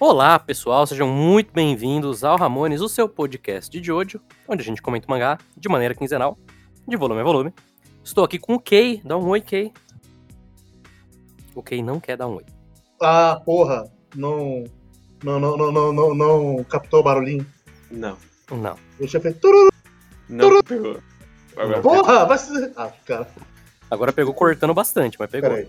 Olá, pessoal, sejam muito bem-vindos ao Ramones, o seu podcast de Jojo, onde a gente comenta o mangá de maneira quinzenal, de volume a volume. Estou aqui com o Kei, dá um oi, Kei. O Kei não quer dar um oi. Ah, porra, não. Não, não, não, não, não, não captou o barulhinho. Não. Não. Eu tinha feito. tururu. Não pegou. Agora Porra, vai se. Ah, cara, Agora pegou cortando bastante, mas pegou. peraí.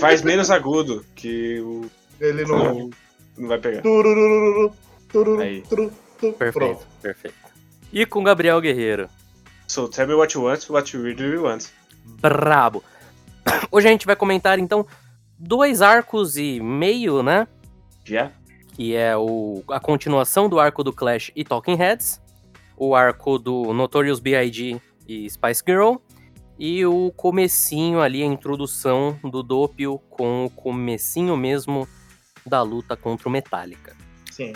faz menos agudo que o. Ele não. Não, não vai pegar. Tururu, Aí. turu. Perfeito, Pronto. perfeito. E com Gabriel Guerreiro. So tell me what you want, what you really want. Brabo. Hoje a gente vai comentar, então, dois arcos e meio, né? Já? que é o, a continuação do arco do Clash e Talking Heads, o arco do Notorious B.I.G. e Spice Girl, e o comecinho ali, a introdução do Doppio com o comecinho mesmo da luta contra o Metallica. Sim.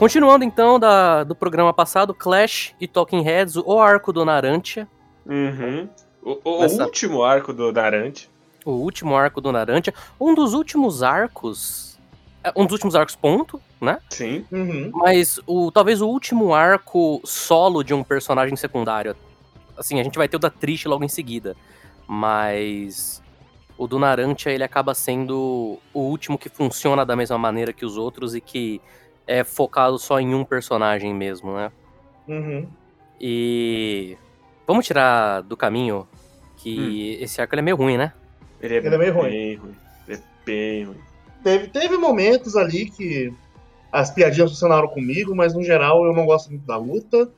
Continuando então da, do programa passado, Clash e Talking Heads, o arco do Narantia, Uhum. O, o Essa- último arco do Darante. o último arco do Narantia, um dos últimos arcos, é, um dos últimos arcos ponto, né? Sim. Uhum. Mas o talvez o último arco solo de um personagem secundário. Assim, a gente vai ter o da Trish logo em seguida. Mas o do Narantia, ele acaba sendo o último que funciona da mesma maneira que os outros e que é focado só em um personagem mesmo, né? Uhum. E vamos tirar do caminho que esse arco ele é meio ruim, né? Ele é, Ele é meio ruim. bem ruim. Ele é bem ruim. Teve, teve momentos ali que as piadinhas funcionaram comigo, mas no geral eu não gosto muito da luta.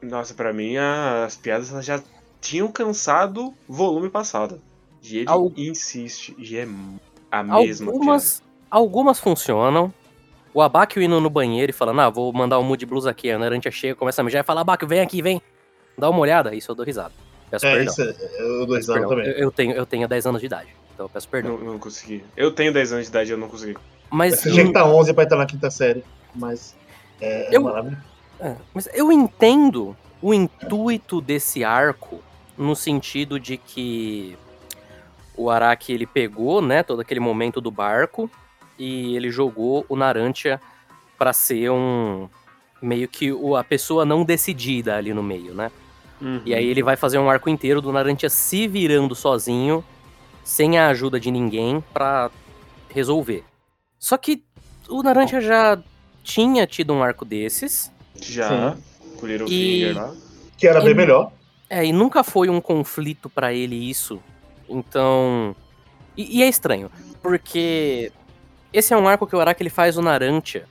Nossa, pra mim as piadas já tinham cansado volume passado. E ele Al- insiste. E é a mesma Algumas, algumas funcionam. O Abakio indo no banheiro e falando, ah, vou mandar um mood blues aqui. A Narantia chega, começa a mijar e fala, Abakio, vem aqui, vem. Dá uma olhada. Isso eu dou risada. Peço É, perdão. isso é, eu dou risada também. Eu, eu tenho, eu tenho 10 anos de idade, então eu peço perdão. Não, não consegui. Eu tenho 10 anos de idade e eu não consegui. Mas, Você tinha que estar 11 pra entrar na quinta série. Mas. É, Eu- maravilhoso. é, mas eu entendo o intuito desse arco no sentido de que o Araki ele pegou, né, todo aquele momento do barco e ele jogou o Narantia pra ser um meio que o- a pessoa não decidida ali no meio, né? Uhum. E aí ele vai fazer um arco inteiro do Narantia se virando sozinho, sem a ajuda de ninguém pra resolver. Só que o Narantia já tinha tido um arco desses, Já. Com o E- Littlefinger lá. Que era bem Ele- melhor. é, e nunca foi um conflito pra ele isso. Então, e, e é estranho, porque esse é um arco que o Araki ele faz o Narantia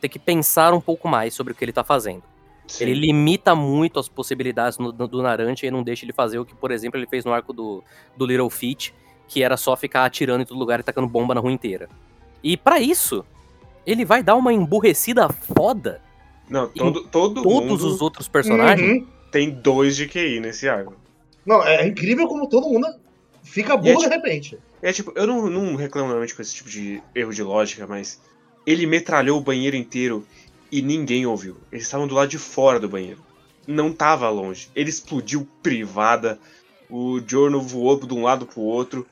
ter que pensar um pouco mais sobre o que ele tá fazendo. Sim. Ele limita muito as possibilidades no- do, do Narantia e não deixa ele fazer o que, por exemplo, ele fez no arco do, do Little Feat, que era só ficar atirando em todo lugar e tacando bomba na rua inteira. E pra isso, ele vai dar uma emburrecida foda Não, todo, todo todos mundo os outros personagens. Uhum. tem dois de QI nesse arco. Não, é incrível como todo mundo fica E é burro de repente. É tipo, eu não, não reclamo normalmente com esse tipo de erro de lógica, mas ele metralhou o banheiro inteiro e ninguém ouviu. Eles estavam do lado de fora do banheiro. Não tava longe. Ele explodiu privada, o Jorno voou de um lado pro outro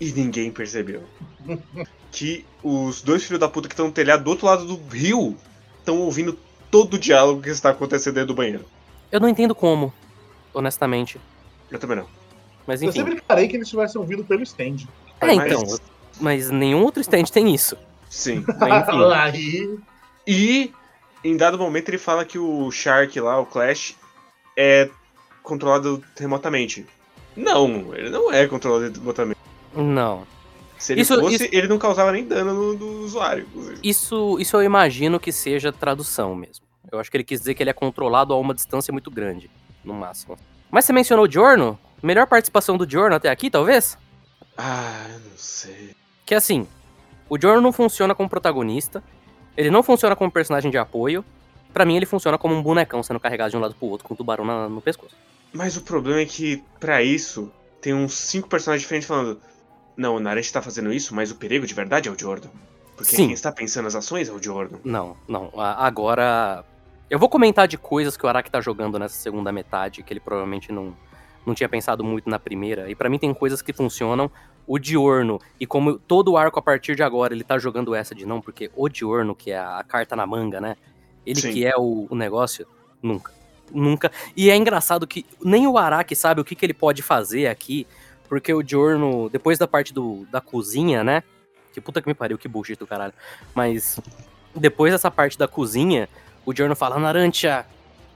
e ninguém percebeu. que os dois filhos da puta que estão no telhado do outro lado do rio estão ouvindo todo o diálogo que está acontecendo dentro do banheiro. Eu não entendo como, honestamente. Eu também não. Mas Eu enfim. sempre parei que eles tivessem ouvido pelo stand. É, Mas- então. Mas nenhum outro stand tem isso. Sim. Enfim. E em dado momento ele fala que o Shark lá, o Clash, é controlado remotamente. Não, ele não é controlado remotamente. Não. Se ele Isso- fosse, isso- ele não causava nem dano no, no usuário, inclusive. Isso, isso eu imagino que seja tradução mesmo. Eu acho que ele quis dizer que ele é controlado a uma distância muito grande, no máximo. Mas você mencionou o Giorno? Melhor participação do Giorno até aqui, talvez? Ah, eu não sei. Que é assim, o Jorno não funciona como protagonista, ele não funciona como personagem de apoio. Pra mim, ele funciona como um bonecão sendo carregado de um lado pro outro com um tubarão na- no pescoço. Mas o problema é que, pra isso, tem uns cinco personagens diferentes falando: Não, o Naranjo tá fazendo isso, mas o perigo de verdade é o Jordan. Porque Sim. quem está pensando as ações é o Jordan. Não, não. Agora. Eu vou comentar de coisas que o Araki tá jogando nessa segunda metade, que ele provavelmente não, não tinha pensado muito na primeira. E pra mim tem coisas que funcionam. O Diorno, e como todo o arco a partir de agora ele tá jogando essa de não, porque o Diorno, que é a carta na manga, né? Ele Sim. que é o, o negócio, nunca. Nunca. E é engraçado que nem o Araki sabe o que, que ele pode fazer aqui, porque o Diorno, depois da parte do, da cozinha, né? Que puta que me pariu, que bullshit do caralho. Mas depois dessa parte da cozinha, o Diorno fala, Narantia,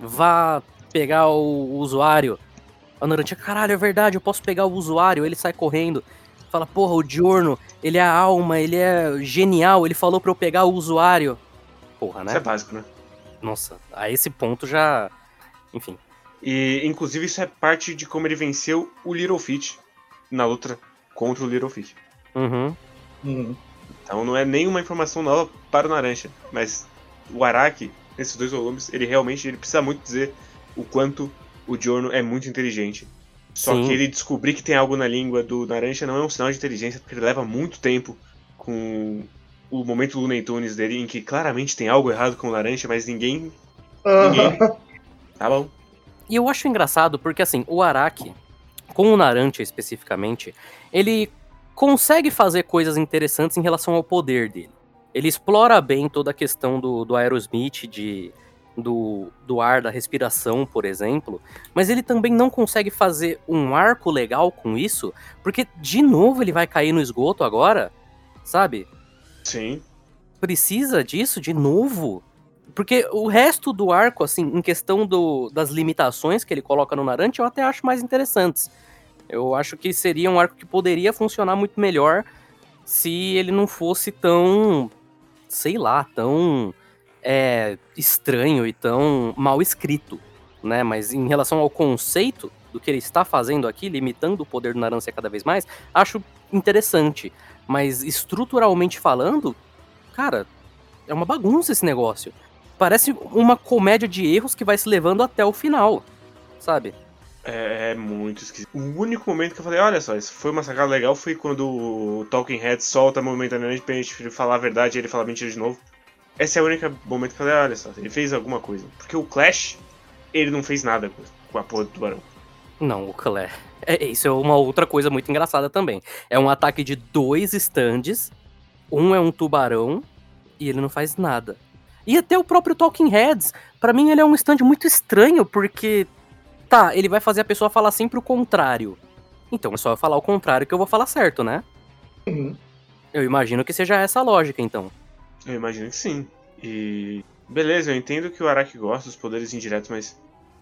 vá pegar o usuário. A Narantia, caralho, é verdade, eu posso pegar o usuário. Ele sai correndo. Fala, porra, o Diorno, ele é a alma, ele é genial, ele falou pra eu pegar o usuário. Porra, né? Isso é básico, né? Nossa, a esse ponto já. Enfim. E, inclusive, isso é parte de como ele venceu o Little Feat na luta contra o Little Feat. Uhum. Uhum. Então não é nenhuma informação nova para o Naranja. Mas o Araki, nesses dois volumes, ele realmente ele precisa muito dizer o quanto o Giorno é muito inteligente. Só Sim. que ele descobrir que tem algo na língua do Naranja não é um sinal de inteligência, porque ele leva muito tempo com o momento Looney Tunes dele, em que claramente tem algo errado com o Laranja, mas ninguém. ninguém. Tá bom. E eu acho engraçado porque, assim, o Araki, com o Narantia especificamente, ele consegue fazer coisas interessantes em relação ao poder dele. Ele explora bem toda a questão do, do Aerosmith, de, do, do ar, da respiração, por exemplo, mas ele também não consegue fazer um arco legal com isso, porque, de novo, ele vai cair no esgoto agora, sabe? Sim. precisa disso de novo? Porque o resto do arco, assim, em questão do, das limitações que ele coloca no Narante, eu até acho mais interessantes. Eu acho que seria um arco que poderia funcionar muito melhor se ele não fosse tão, sei lá, tão é, estranho e tão mal escrito, né? Mas em relação ao conceito do que ele está fazendo aqui, limitando o poder do Naranja cada vez mais, acho interessante. Mas estruturalmente falando, cara, é uma bagunça esse negócio. Parece uma comédia de erros que vai se levando até o final, sabe? É, é muito esquisito. O único momento que eu falei, olha só, isso foi uma sacada legal foi quando o Talking Head solta momentaneamente pra gente falar a verdade e ele fala mentira de novo. Esse é o único momento que eu falei, olha só, ele fez alguma coisa. Porque o Clash, ele não fez nada com- a porra do tubarão. Não, o Claire. É, isso é uma outra coisa muito engraçada também. É um ataque de dois stands, um é um tubarão e ele não faz nada. E até o próprio Talking Heads, pra mim ele é um stand muito estranho, porque tá, ele vai fazer a pessoa falar sempre o contrário. Então é só eu falar o contrário que eu vou falar certo, né? Uhum. Eu imagino que seja essa a lógica, então. Eu imagino que sim. E. Beleza, eu entendo que o Araki gosta dos poderes indiretos, mas.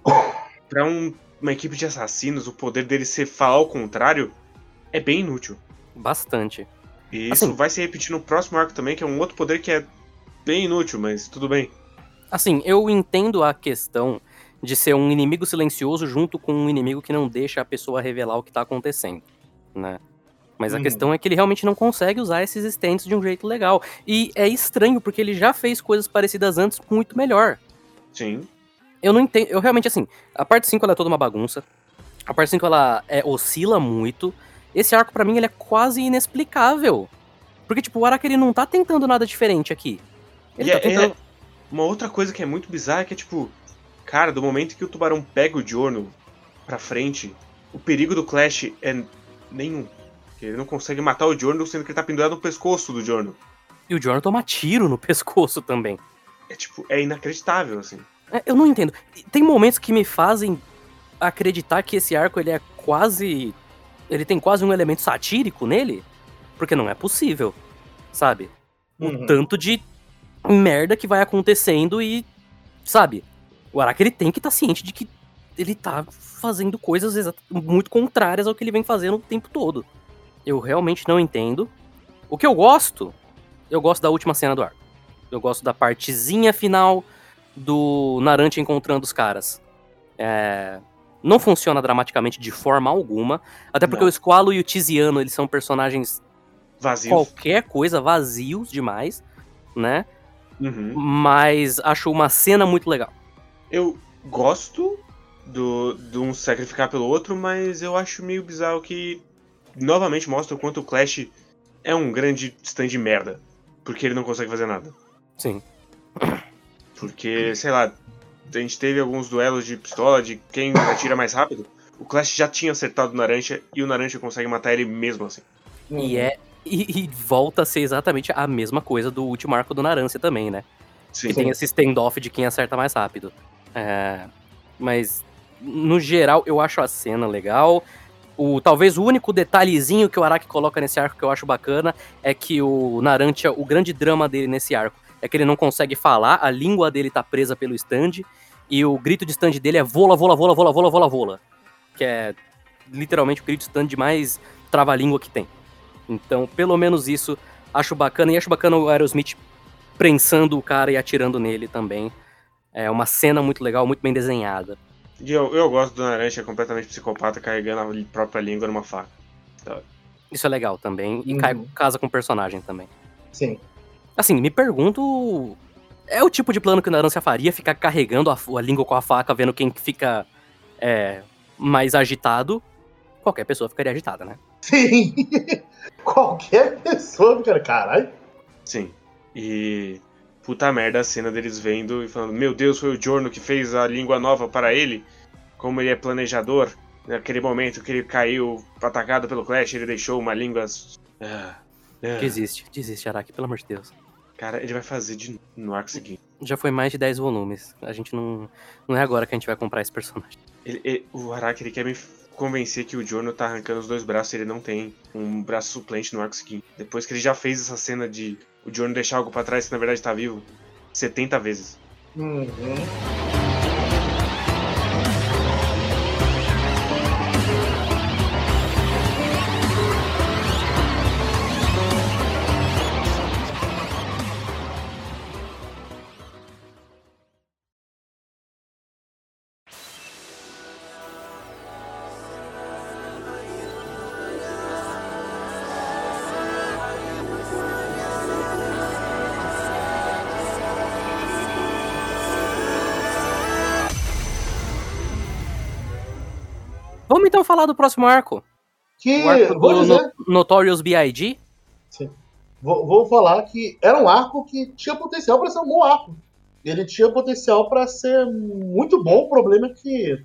pra um- uma equipe de assassinos, o poder dele ser falar o contrário é bem inútil. Bastante. E isso Assim- vai se repetir no próximo arco também, que é um outro poder que é bem inútil, mas tudo bem. Assim, eu entendo a questão de ser um inimigo silencioso junto com um inimigo que não deixa a pessoa revelar o que tá acontecendo, né? Mas a Uhum. questão é que ele realmente não consegue usar esses stands de um jeito legal. E é estranho, porque ele já fez coisas parecidas antes muito melhor. Sim. Eu não entendo. Eu realmente, assim, a parte 5 ela é toda uma bagunça. A parte 5 ela é, oscila muito. Esse arco, pra mim, ele é quase inexplicável. Porque, tipo, o Araki ele não tá tentando nada diferente aqui. Ele E tá é- tentando. Uma outra coisa que é muito bizarra é que é tipo, cara, do momento que o tubarão pega o Giorno pra frente, o perigo do Clash é nenhum. Porque Ele não consegue matar o Giorno sendo que ele tá pendurado no pescoço do Giorno. E o Jordan toma tiro no pescoço também. É tipo, é inacreditável, assim. É, Eu não entendo. Tem momentos que me fazem acreditar que esse arco ele é quase. Ele tem quase um elemento satírico nele. Porque não é possível. Sabe? O Uhum. tanto de merda que vai acontecendo e. Sabe? O Araki ele tem que estar ciente de que ele tá fazendo coisas muito contrárias ao que ele vem fazendo o tempo todo. Eu realmente não entendo. O que eu gosto, eu gosto da última cena do arco. Eu gosto da partezinha final do Narante encontrando os caras. É, não funciona dramaticamente de forma alguma. Até porque Não. o Squalo e o Tiziano, eles são personagens Vazio. qualquer coisa, vazios demais, né? Uhum. Mas acho uma cena muito legal. Eu gosto do, de um sacrificar pelo outro, mas eu acho meio bizarro que novamente mostra o quanto o Clash é um grande stand de merda. Porque ele não consegue fazer nada. Sim. Porque, sei lá, a gente teve alguns duelos de pistola de quem atira mais rápido. O Clash já tinha acertado o Naranja e o Naranja consegue matar ele mesmo assim. E é. E, e volta a ser exatamente a mesma coisa do último arco do Narância também, né? Sim. Que tem esse standoff de quem acerta mais rápido. É, mas, no geral, eu acho a cena legal. O, talvez o único detalhezinho que o Araki coloca nesse arco que eu acho bacana é que o Narantia, o grande drama dele nesse arco é que ele não consegue falar, a língua dele tá presa pelo stand, e o grito de stand dele é vola, vola, vola, vola, vola, vola, vola. Que é literalmente o grito de stand mais trava-língua que tem. Então, pelo menos isso, acho bacana. E acho bacana o Aerosmith prensando o cara e atirando nele também. É uma cena muito legal, muito bem desenhada. E eu, eu gosto do Naranja completamente psicopata carregando a própria língua numa faca. Isso é legal também. E Uhum. cai, casa com o personagem também. Sim. Assim, me pergunto. É o tipo de plano que o Narância faria, ficar carregando a, a língua com a faca, vendo quem fica é, mais agitado. Qualquer pessoa ficaria agitada, né? Sim. Qualquer pessoa, cara. Caralho. Sim. E. Puta merda a cena deles vendo e falando: Meu Deus, foi o Giorno que fez a língua nova para ele. Como ele é planejador. Naquele momento que ele caiu atacado pelo Clash, ele deixou uma língua. Ah, ah. Desiste, desiste, Araki, pelo amor de Deus. Cara, ele vai fazer de novo no arco seguinte. Já foi mais de 10 volumes. A gente não. Não é agora que a gente vai comprar esse personagem. Ele- ele- o Araki ele quer me convencer que o Giorno tá arrancando os dois braços e ele não tem um braço suplente no arco seguinte. Depois que ele já fez essa cena de o Giorno deixar algo pra trás que na verdade tá vivo 70 vezes. Uhum. Falar do próximo arco. Que, O arco vou do dizer, No- Notorious B.I.G. vou, vou falar que era um arco que tinha potencial para ser um bom arco. Ele tinha potencial para ser muito bom. O problema é que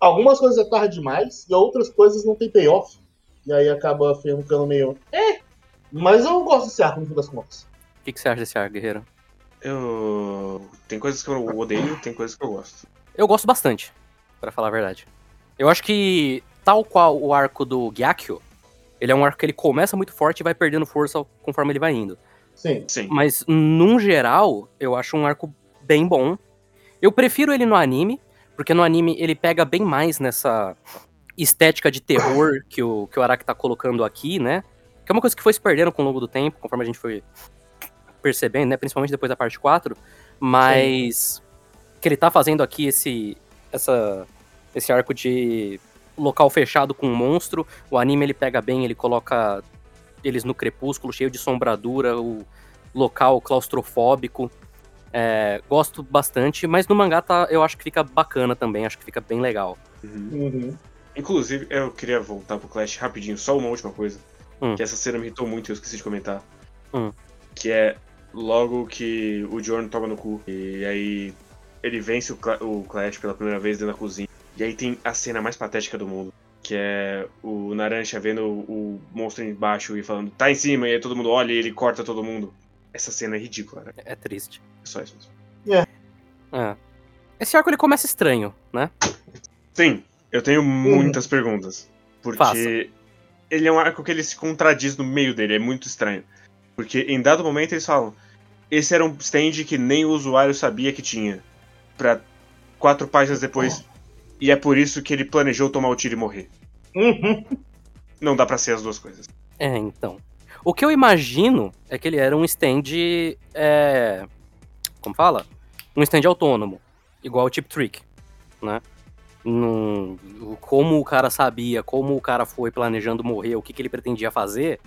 algumas coisas é tarde demais e outras coisas não tem payoff. E aí acaba ficando meio. É. Mas eu gosto desse arco no fim das contas. O que, que você acha desse arco, Guerreiro? Eu. Tem coisas que eu odeio, tem coisas que eu gosto. Eu gosto bastante, pra falar a verdade. Eu acho que, tal qual o arco do Gyakyo, ele é um arco que ele começa muito forte e vai perdendo força conforme ele vai indo. Sim. Sim. Mas, num geral, eu acho um arco bem bom. Eu prefiro ele no anime, porque no anime ele pega bem mais nessa estética de terror que o, que o Araki tá colocando aqui, né? Que é uma coisa que foi se perdendo com o longo do tempo, conforme a gente foi percebendo, né? Principalmente depois da parte 4. Mas que ele tá fazendo aqui esse, essa, esse arco de local fechado com um monstro. O anime ele pega bem, ele coloca eles no crepúsculo, cheio de sombradura, o local claustrofóbico. É, gosto bastante, mas no mangá tá, eu acho que fica bacana também, acho que fica bem legal. Uhum. Uhum. Inclusive, eu queria voltar pro Clash rapidinho, só uma última coisa. Hum. Que essa cena me irritou muito e eu esqueci de comentar. Hum. Que é logo que o Jorno toma no cu. E aí ele vence o Clash pela primeira vez dentro da cozinha. E aí tem a cena mais patética do mundo. Que é o Naranja vendo o, o monstro embaixo e falando, tá em cima, e aí todo mundo olha e ele corta todo mundo. Essa cena é ridícula, né? É triste. É só isso mesmo. É. Esse arco ele começa estranho, né? Sim, eu tenho muitas perguntas. Porque Faça. ele é um arco que ele se contradiz no meio dele, é muito estranho. Porque em dado momento eles falam: esse era um stand que nem o usuário sabia que tinha. Pra quatro páginas depois. E é por isso que ele planejou tomar o tiro e morrer. Uhum. Não dá pra ser as duas coisas. É, então. O que eu imagino é que ele era um stand. É... Como fala? Um stand autônomo. Igual o Chip Trick, né? Num- como o cara sabia, como o cara foi planejando morrer, o que, que ele pretendia fazer,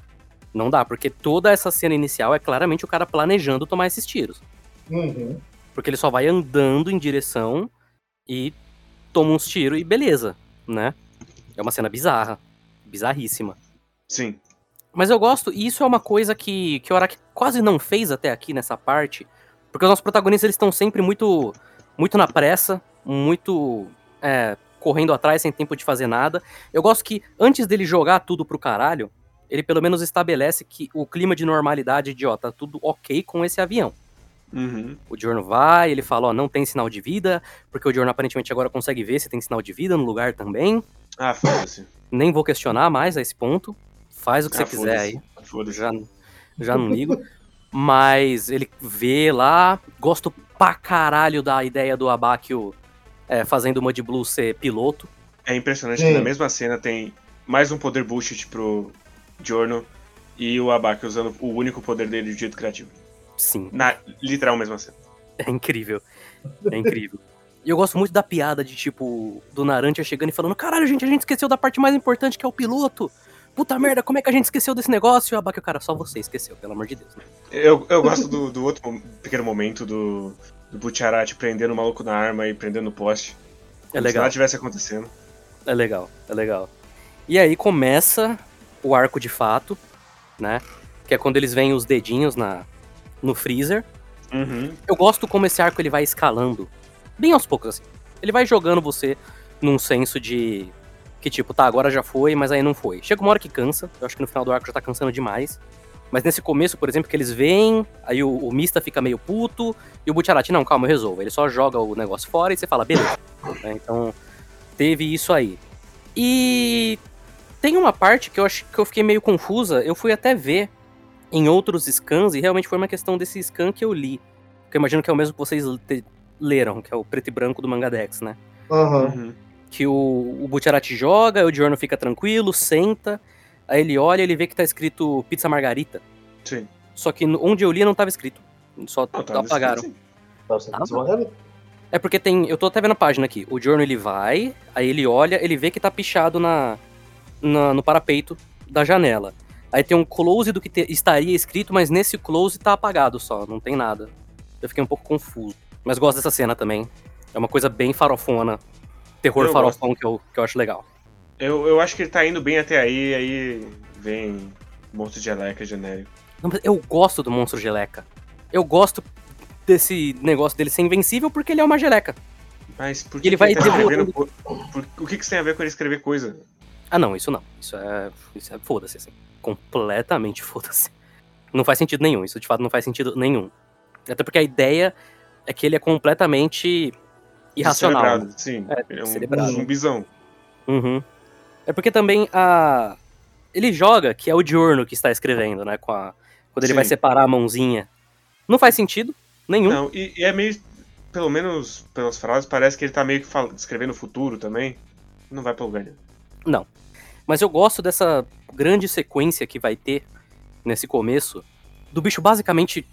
não dá, porque toda essa cena inicial é claramente o cara planejando tomar esses tiros. Uhum. Porque ele só vai andando em direção e toma uns tiros e beleza, né? É uma cena bizarra, bizarríssima. Sim. Mas eu gosto, e isso é uma coisa que, que o Araki quase não fez até aqui nessa parte, porque os nossos protagonistas eles estão sempre muito muito na pressa, muito é, correndo atrás sem tempo de fazer nada. Eu gosto que antes dele jogar tudo pro caralho, ele pelo menos estabelece que o clima de normalidade de, ó, tá tudo ok com esse avião. Uhum. O Diorno vai, ele fala, ó, não tem sinal de vida, porque o Diorno aparentemente agora consegue ver se tem sinal de vida no lugar também. Ah, foda-se. Nem vou questionar mais a esse ponto. Faz o que Ah, você quiser aí. Foda-se. Já, já não ligo. Mas ele vê lá. Gosto pra caralho da ideia do Abakio é, fazendo o Mud Blue ser piloto. É impressionante Sim. que na mesma cena tem mais um poder bullshit pro Giorno e o Abaca usando o único poder dele de jeito criativo. Sim, Na literal mesma cena. é incrível. É incrível. E eu gosto muito da piada de tipo, do Narantia chegando e falando: caralho, gente, a gente esqueceu da parte mais importante que é o piloto. Puta merda, como é que a gente esqueceu desse negócio? E o cara, só você esqueceu, pelo amor de Deus. né? Eu, eu gosto do, do outro pequeno momento do, do Butcharat prendendo o maluco na arma e prendendo no poste. É Como Se legal. nada tivesse acontecendo. É legal, é legal. E aí começa o arco de fato, né? Que é quando eles veem os dedinhos na, no freezer. Uhum. Eu gosto como esse arco ele vai escalando, bem aos poucos assim. Ele vai jogando você num senso de que tipo, tá, agora já foi, mas aí não foi. Chega uma hora que cansa, eu acho que no final do arco já tá cansando demais. Mas nesse começo, por exemplo, que eles vêm, aí o, o Mista fica meio puto, e o Butcharat, não, calma, eu resolvo. Ele só joga o negócio fora e você fala, beleza. Né, Então, teve isso aí. E tem uma parte que eu acho que eu fiquei meio confusa, eu fui até ver em outros scans, e realmente foi uma questão desse scan que eu li. Que eu imagino que é o mesmo que vocês te- leram, que é o preto e branco do Mangadex, né? Aham. Uhum. Que o, o Butcharat joga, o Giorno fica tranquilo, senta, aí ele olha e ele vê que tá escrito pizza margarita. Sim. Só que onde eu li não tava escrito. Só Não, tava apagaram. escrito Tá, você Ah, precisa marcar. É porque tem. Eu tô até vendo a página aqui. O Giorno ele vai, aí ele olha, ele vê que tá pichado na, na- no parapeito da janela. Aí tem um close do que te- estaria escrito, mas nesse close tá apagado só, não tem nada. Eu fiquei um pouco confuso. Mas gosto dessa cena também. É uma coisa bem farofona. Terror Eu farofão que eu, que eu acho legal. Eu, eu acho que ele tá indo bem até aí, aí vem monstro de Eleca genérico. Não, mas eu gosto do monstro geleca. Eu gosto desse negócio dele ser invencível porque ele é uma geleca. Mas por que, ele que vai tá escrevendo devorando- co- por- o que, que isso tem a ver com ele escrever coisa? Ah, não, isso não. Isso é. Isso é foda-se, assim. Completamente foda-se. Não faz sentido nenhum. Isso de fato não faz sentido nenhum. Até porque a ideia é que ele é completamente irracional. né? Sim, É, ele é um zumbizão. Uhum. É porque também a. Ele joga que é o Diurno que está escrevendo, né? Com a... Quando ele Sim. vai separar a mãozinha. Não faz sentido nenhum. Não, e, e é meio. Pelo menos pelas frases, parece que ele tá meio que fal- descrevendo o futuro também. Não vai pra lugar nenhum. Mas eu gosto dessa grande sequência que vai ter nesse começo do bicho basicamente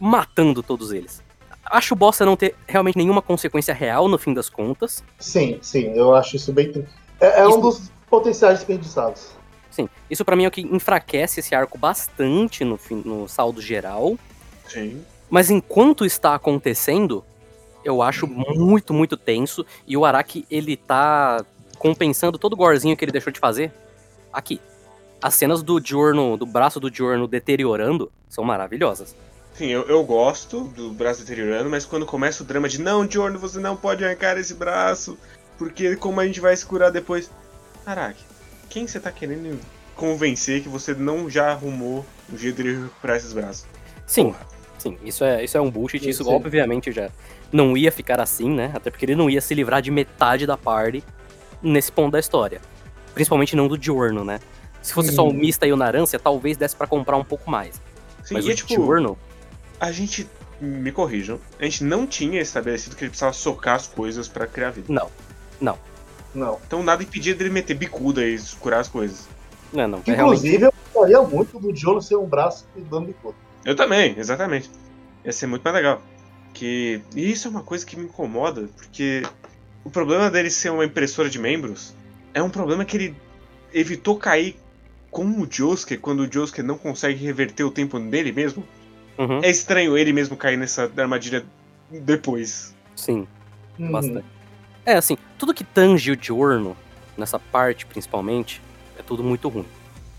matando todos eles. Acho bosta não ter realmente nenhuma consequência real no fim das contas. Sim, sim, eu acho isso bem. É, é Isso- um dos potenciais desperdiçados. Sim, isso pra mim é o que enfraquece esse arco bastante no, fim, no saldo geral. Sim. Mas enquanto está acontecendo, eu acho muito, muito tenso. E o Araki, ele tá compensando todo o gorzinho que ele deixou de fazer aqui. As cenas do Diorno, do braço do Diorno deteriorando, são maravilhosas. Sim, eu, eu gosto do braço deteriorando, mas quando começa o drama de não, Giorno, você não pode arrancar esse braço, porque como a gente vai se curar depois. Caraca, quem você tá querendo convencer que você não já arrumou um jeito de recuperar esses braços? Sim, sim, isso é, isso é um bullshit. Sim, Isso, sim. obviamente, já não ia ficar assim, né? Até porque ele não ia se livrar de metade da party nesse ponto da história. Principalmente não do Diorno, né? Se fosse só o. Mista e o Narância, talvez desse pra comprar um pouco mais. Sim, Mas e o é tipo, Diorno, a gente. Me corrijam, a gente não tinha estabelecido que ele precisava socar as coisas pra criar vida. não. Não. Então nada impedia dele meter bicuda e curar as coisas. Não, não. É realmente Inclusive, eu gostaria muito do Diolo ser um braço e dando bicudo. Eu também, exatamente. Ia ser muito mais legal. Que. E isso é uma coisa que me incomoda, porque o problema dele ser uma impressora de membros é um problema que ele evitou cair com o Josuke quando o Josuke não consegue reverter o tempo dele mesmo. Uhum. É estranho ele mesmo cair nessa armadilha depois. Sim, Uhum. bastante. É, assim, tudo que tange o Diurno, nessa parte principalmente, é tudo muito ruim.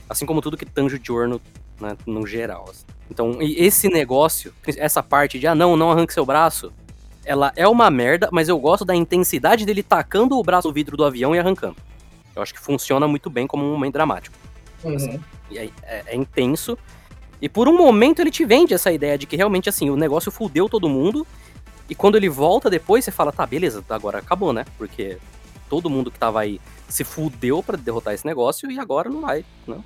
Assim como tudo que tange o Diurno, né, no geral. assim. Então, e esse negócio, essa parte de, ah, não, não arranque seu braço, ela é uma merda, mas eu gosto da intensidade dele tacando o braço no vidro do avião e arrancando. Eu acho que funciona muito bem como um momento dramático. Uhum. E aí, é, é intenso. E por um momento ele te vende essa ideia de que realmente, assim, o negócio fudeu todo mundo. E quando ele volta depois, você fala, tá, beleza, agora acabou, né? Porque todo mundo que tava aí se fudeu pra derrotar esse negócio e agora não vai, né?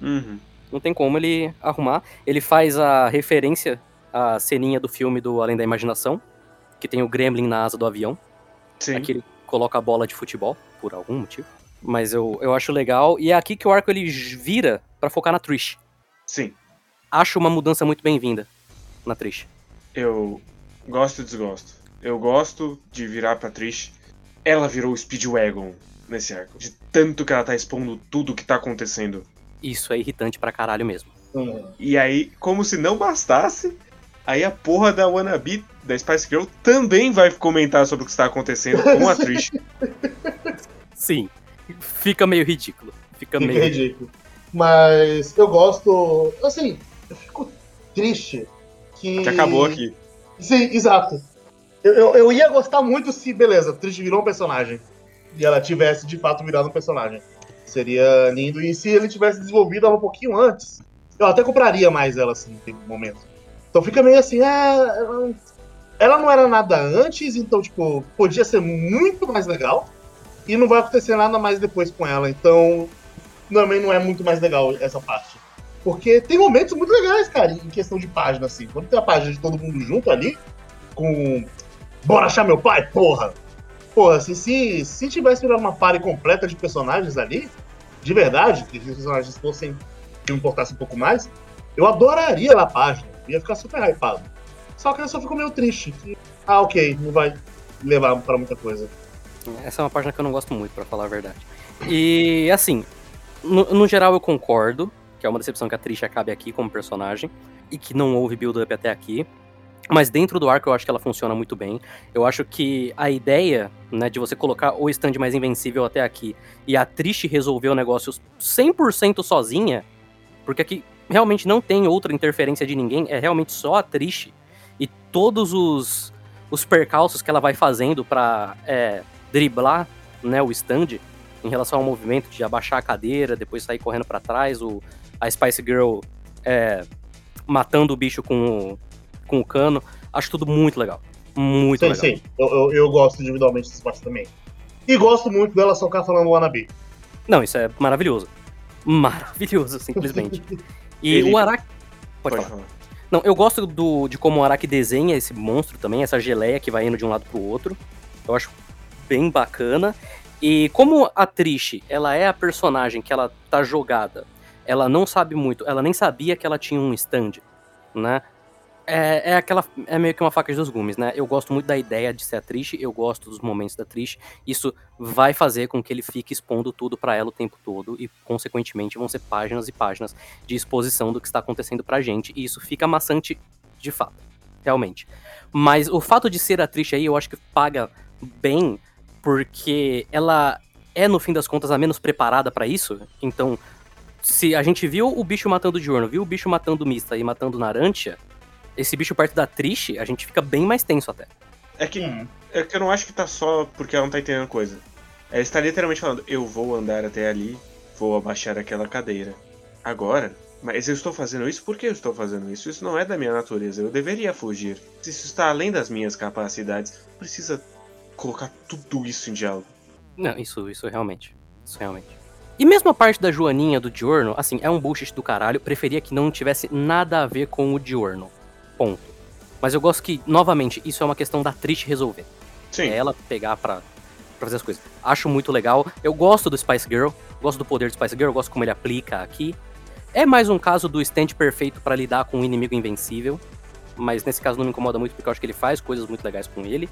Uhum. Não tem como ele arrumar. Ele faz a referência à ceninha do filme do Além da Imaginação, que tem o Gremlin na asa do avião. Sim. Aqui ele coloca a bola de futebol, por algum motivo. Mas eu, eu acho legal. E é aqui que o arco ele vira pra focar na Trish. Sim. Acho uma mudança muito bem-vinda na Trish. Eu gosto e desgosto. Eu gosto de virar pra Trish. Ela virou o Speedwagon nesse arco. De tanto que ela tá expondo tudo que tá acontecendo. Isso é irritante pra caralho mesmo. Uhum. E aí, como se não bastasse, aí a porra da Wannabe, da Spice Girl, também vai comentar sobre o que está acontecendo com a Trish. Sim. Fica meio ridículo. Fica Fica meio. ridículo. Mas eu gosto. Assim, eu fico triste que. Que acabou aqui. Sim, exato. Eu, eu, eu ia gostar muito se, beleza, Trish virou um personagem. E ela tivesse de fato virado um personagem. Seria lindo. E se ele tivesse desenvolvido ela um pouquinho antes, eu até compraria mais ela assim, no momento. Então fica meio assim, ah, ela- ela não era nada antes, então, tipo, podia ser muito mais legal. E não vai acontecer nada mais depois com ela. Então, também não é muito mais legal essa parte. Porque tem momentos muito legais, cara, em questão de página, assim. Quando tem a página de todo mundo junto ali, com. Bora achar meu pai, porra! Porra, assim, se, se tivesse uma party completa de personagens ali, de verdade, que os personagens fossem. que me importasse um pouco mais, eu adoraria a página. Ia ficar super hypado. Só que eu só fico meio triste. ah, ok, não vai levar pra muita coisa. Essa é uma página que eu não gosto muito, pra falar a verdade. E, assim, no, no geral eu concordo que é uma decepção que a Trish acabe aqui como personagem e que não houve build-up até aqui. Mas dentro do arco eu acho que ela funciona muito bem. Eu acho que a ideia, né, de você colocar o stand mais invencível até aqui e a Trish resolver o negócio 100% sozinha, porque aqui realmente não tem outra interferência de ninguém, é realmente só a Trish e todos os, os percalços que ela vai fazendo pra é, driblar né, o stand em relação ao movimento de abaixar a cadeira, depois sair correndo pra trás, o, a Spice Girl é, matando o bicho com o, com o cano. Acho tudo muito legal. Muito sim, legal. sim. Eu, eu, eu gosto individualmente dessa parte também. E gosto muito dela socar falando Wannabe. Não, isso é maravilhoso. Maravilhoso, simplesmente. E Ele- o Araki. Pode, Pode falar. falar. Não, eu gosto do, de como o Araki desenha esse monstro também, essa geleia que vai indo de um lado pro outro. Eu acho bem bacana. E como a Trish, ela é a personagem que ela tá jogada, ela não sabe muito, ela nem sabia que ela tinha um stand, né? É, é aquela. É meio que uma faca de dois gumes, né? Eu gosto muito da ideia de ser a eu gosto dos momentos da Trish. Isso vai fazer com que ele fique expondo tudo pra ela o tempo todo e, consequentemente, vão ser páginas e páginas de exposição do que está acontecendo pra gente. E isso fica maçante de fato, realmente. Mas o fato de ser a Trish aí, eu acho que paga bem, porque ela é, no fim das contas, a menos preparada pra isso. Então, se a gente viu o bicho matando o Diurno, viu o bicho matando o Mista e matando Narantia, esse bicho perto da Trish, a gente fica bem mais tenso até. É que, Hum. é que eu não acho que tá só porque ela não tá entendendo coisa. Ela está literalmente falando, eu vou andar até ali, vou abaixar aquela cadeira. Agora? Mas eu estou fazendo isso porque eu estou fazendo isso. Isso não é da minha natureza. Eu deveria fugir. Se isso está além das minhas capacidades, precisa colocar tudo isso em diálogo. Não, isso, isso realmente. Isso realmente. E mesmo a parte da Joaninha do Diorno, assim, é um bullshit do caralho. Preferia que não tivesse nada a ver com o Diorno. Ponto. Mas eu gosto que, novamente, isso é uma questão da Trish resolver. Sim. É ela pegar pra, pra fazer as coisas. Acho muito legal. Eu gosto do Spice Girl. Gosto do poder do Spice Girl. Gosto como ele aplica aqui. É mais um caso do stand perfeito pra lidar com um inimigo invencível. Mas nesse caso não me incomoda muito porque eu acho que ele faz coisas muito legais com ele.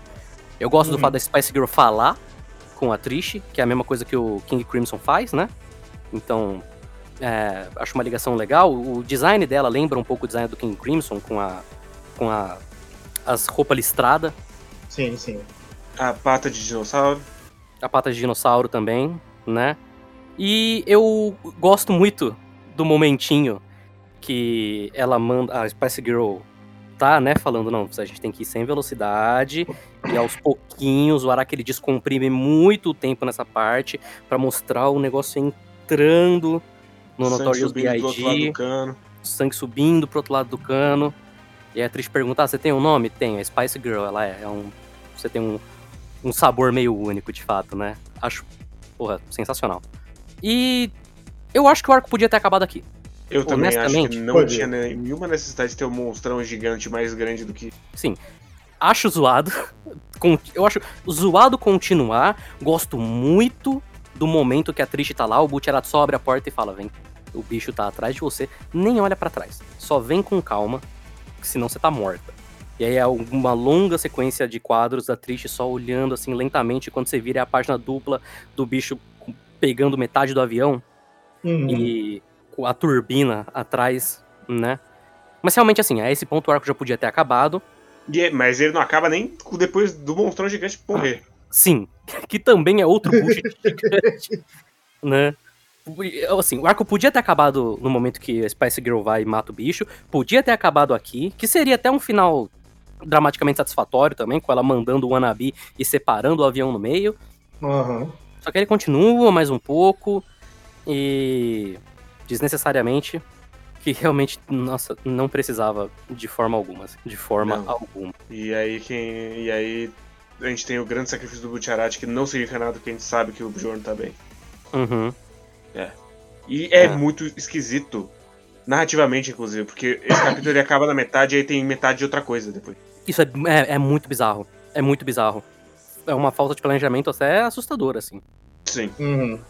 Eu gosto do Uhum. fato da Spice Girl falar com a Trish, que é a mesma coisa que o King Crimson faz, né? Então, é, acho uma ligação legal. O design dela lembra um pouco o design do King Crimson, com a com a as roupas listradas, Sim, sim. A pata de dinossauro. a pata de dinossauro também, né? E eu gosto muito do momentinho que ela manda. A Spice Girl tá, né, falando, não, a gente tem que ir sem velocidade. E aos pouquinhos o Araki ele descomprime muito o tempo nessa parte pra mostrar o negócio entrando no sangue Notorious subindo do outro lado B.I.G., do cano. sangue subindo pro outro lado do cano. E a atriz pergunta: ah, você tem um nome? Tem, a Spice Girl, ela é, é um. Você tem um, um sabor meio único, de fato, né? Acho, porra, sensacional. E eu acho que o arco podia ter acabado aqui. Eu também acho que não tinha nenhuma necessidade de ter um monstrão gigante mais grande do que. Acho zoado. Eu acho zoado continuar. Gosto muito do momento que a Trish tá lá, o Butcherati só abre a porta e fala: vem, o bicho tá atrás de você, nem olha pra trás. Só vem com calma, que senão você tá morta. E aí é uma longa sequência de quadros da Trish só olhando assim lentamente, quando você vira é a página dupla do bicho pegando metade do avião Uhum. e com a turbina atrás, né? Mas realmente assim, a esse ponto o arco já podia ter acabado. E é- mas ele não acaba nem depois do monstrão gigante morrer. Sim, que também é outro bullshit gigante, né? Assim, o arco podia ter acabado no momento que a Spice Girl vai e mata o bicho, podia ter acabado aqui, que seria até um final dramaticamente satisfatório também, com ela mandando o Wannabe e separando o avião no meio. Aham. Só que ele continua mais um pouco e desnecessariamente que realmente, nossa, não precisava de forma alguma, assim, de forma Não. alguma. E aí quem. E aí a gente tem o grande sacrifício do Butcherati, que não significa nada porque a gente sabe que o Bjorn tá bem. Uhum. E é É. muito esquisito. Narrativamente, inclusive, porque esse capítulo ele acaba na metade e aí tem metade de outra coisa depois. Isso é, é, é muito bizarro. É muito bizarro. É uma falta de planejamento até assustadora, assim. Sim. Uhum.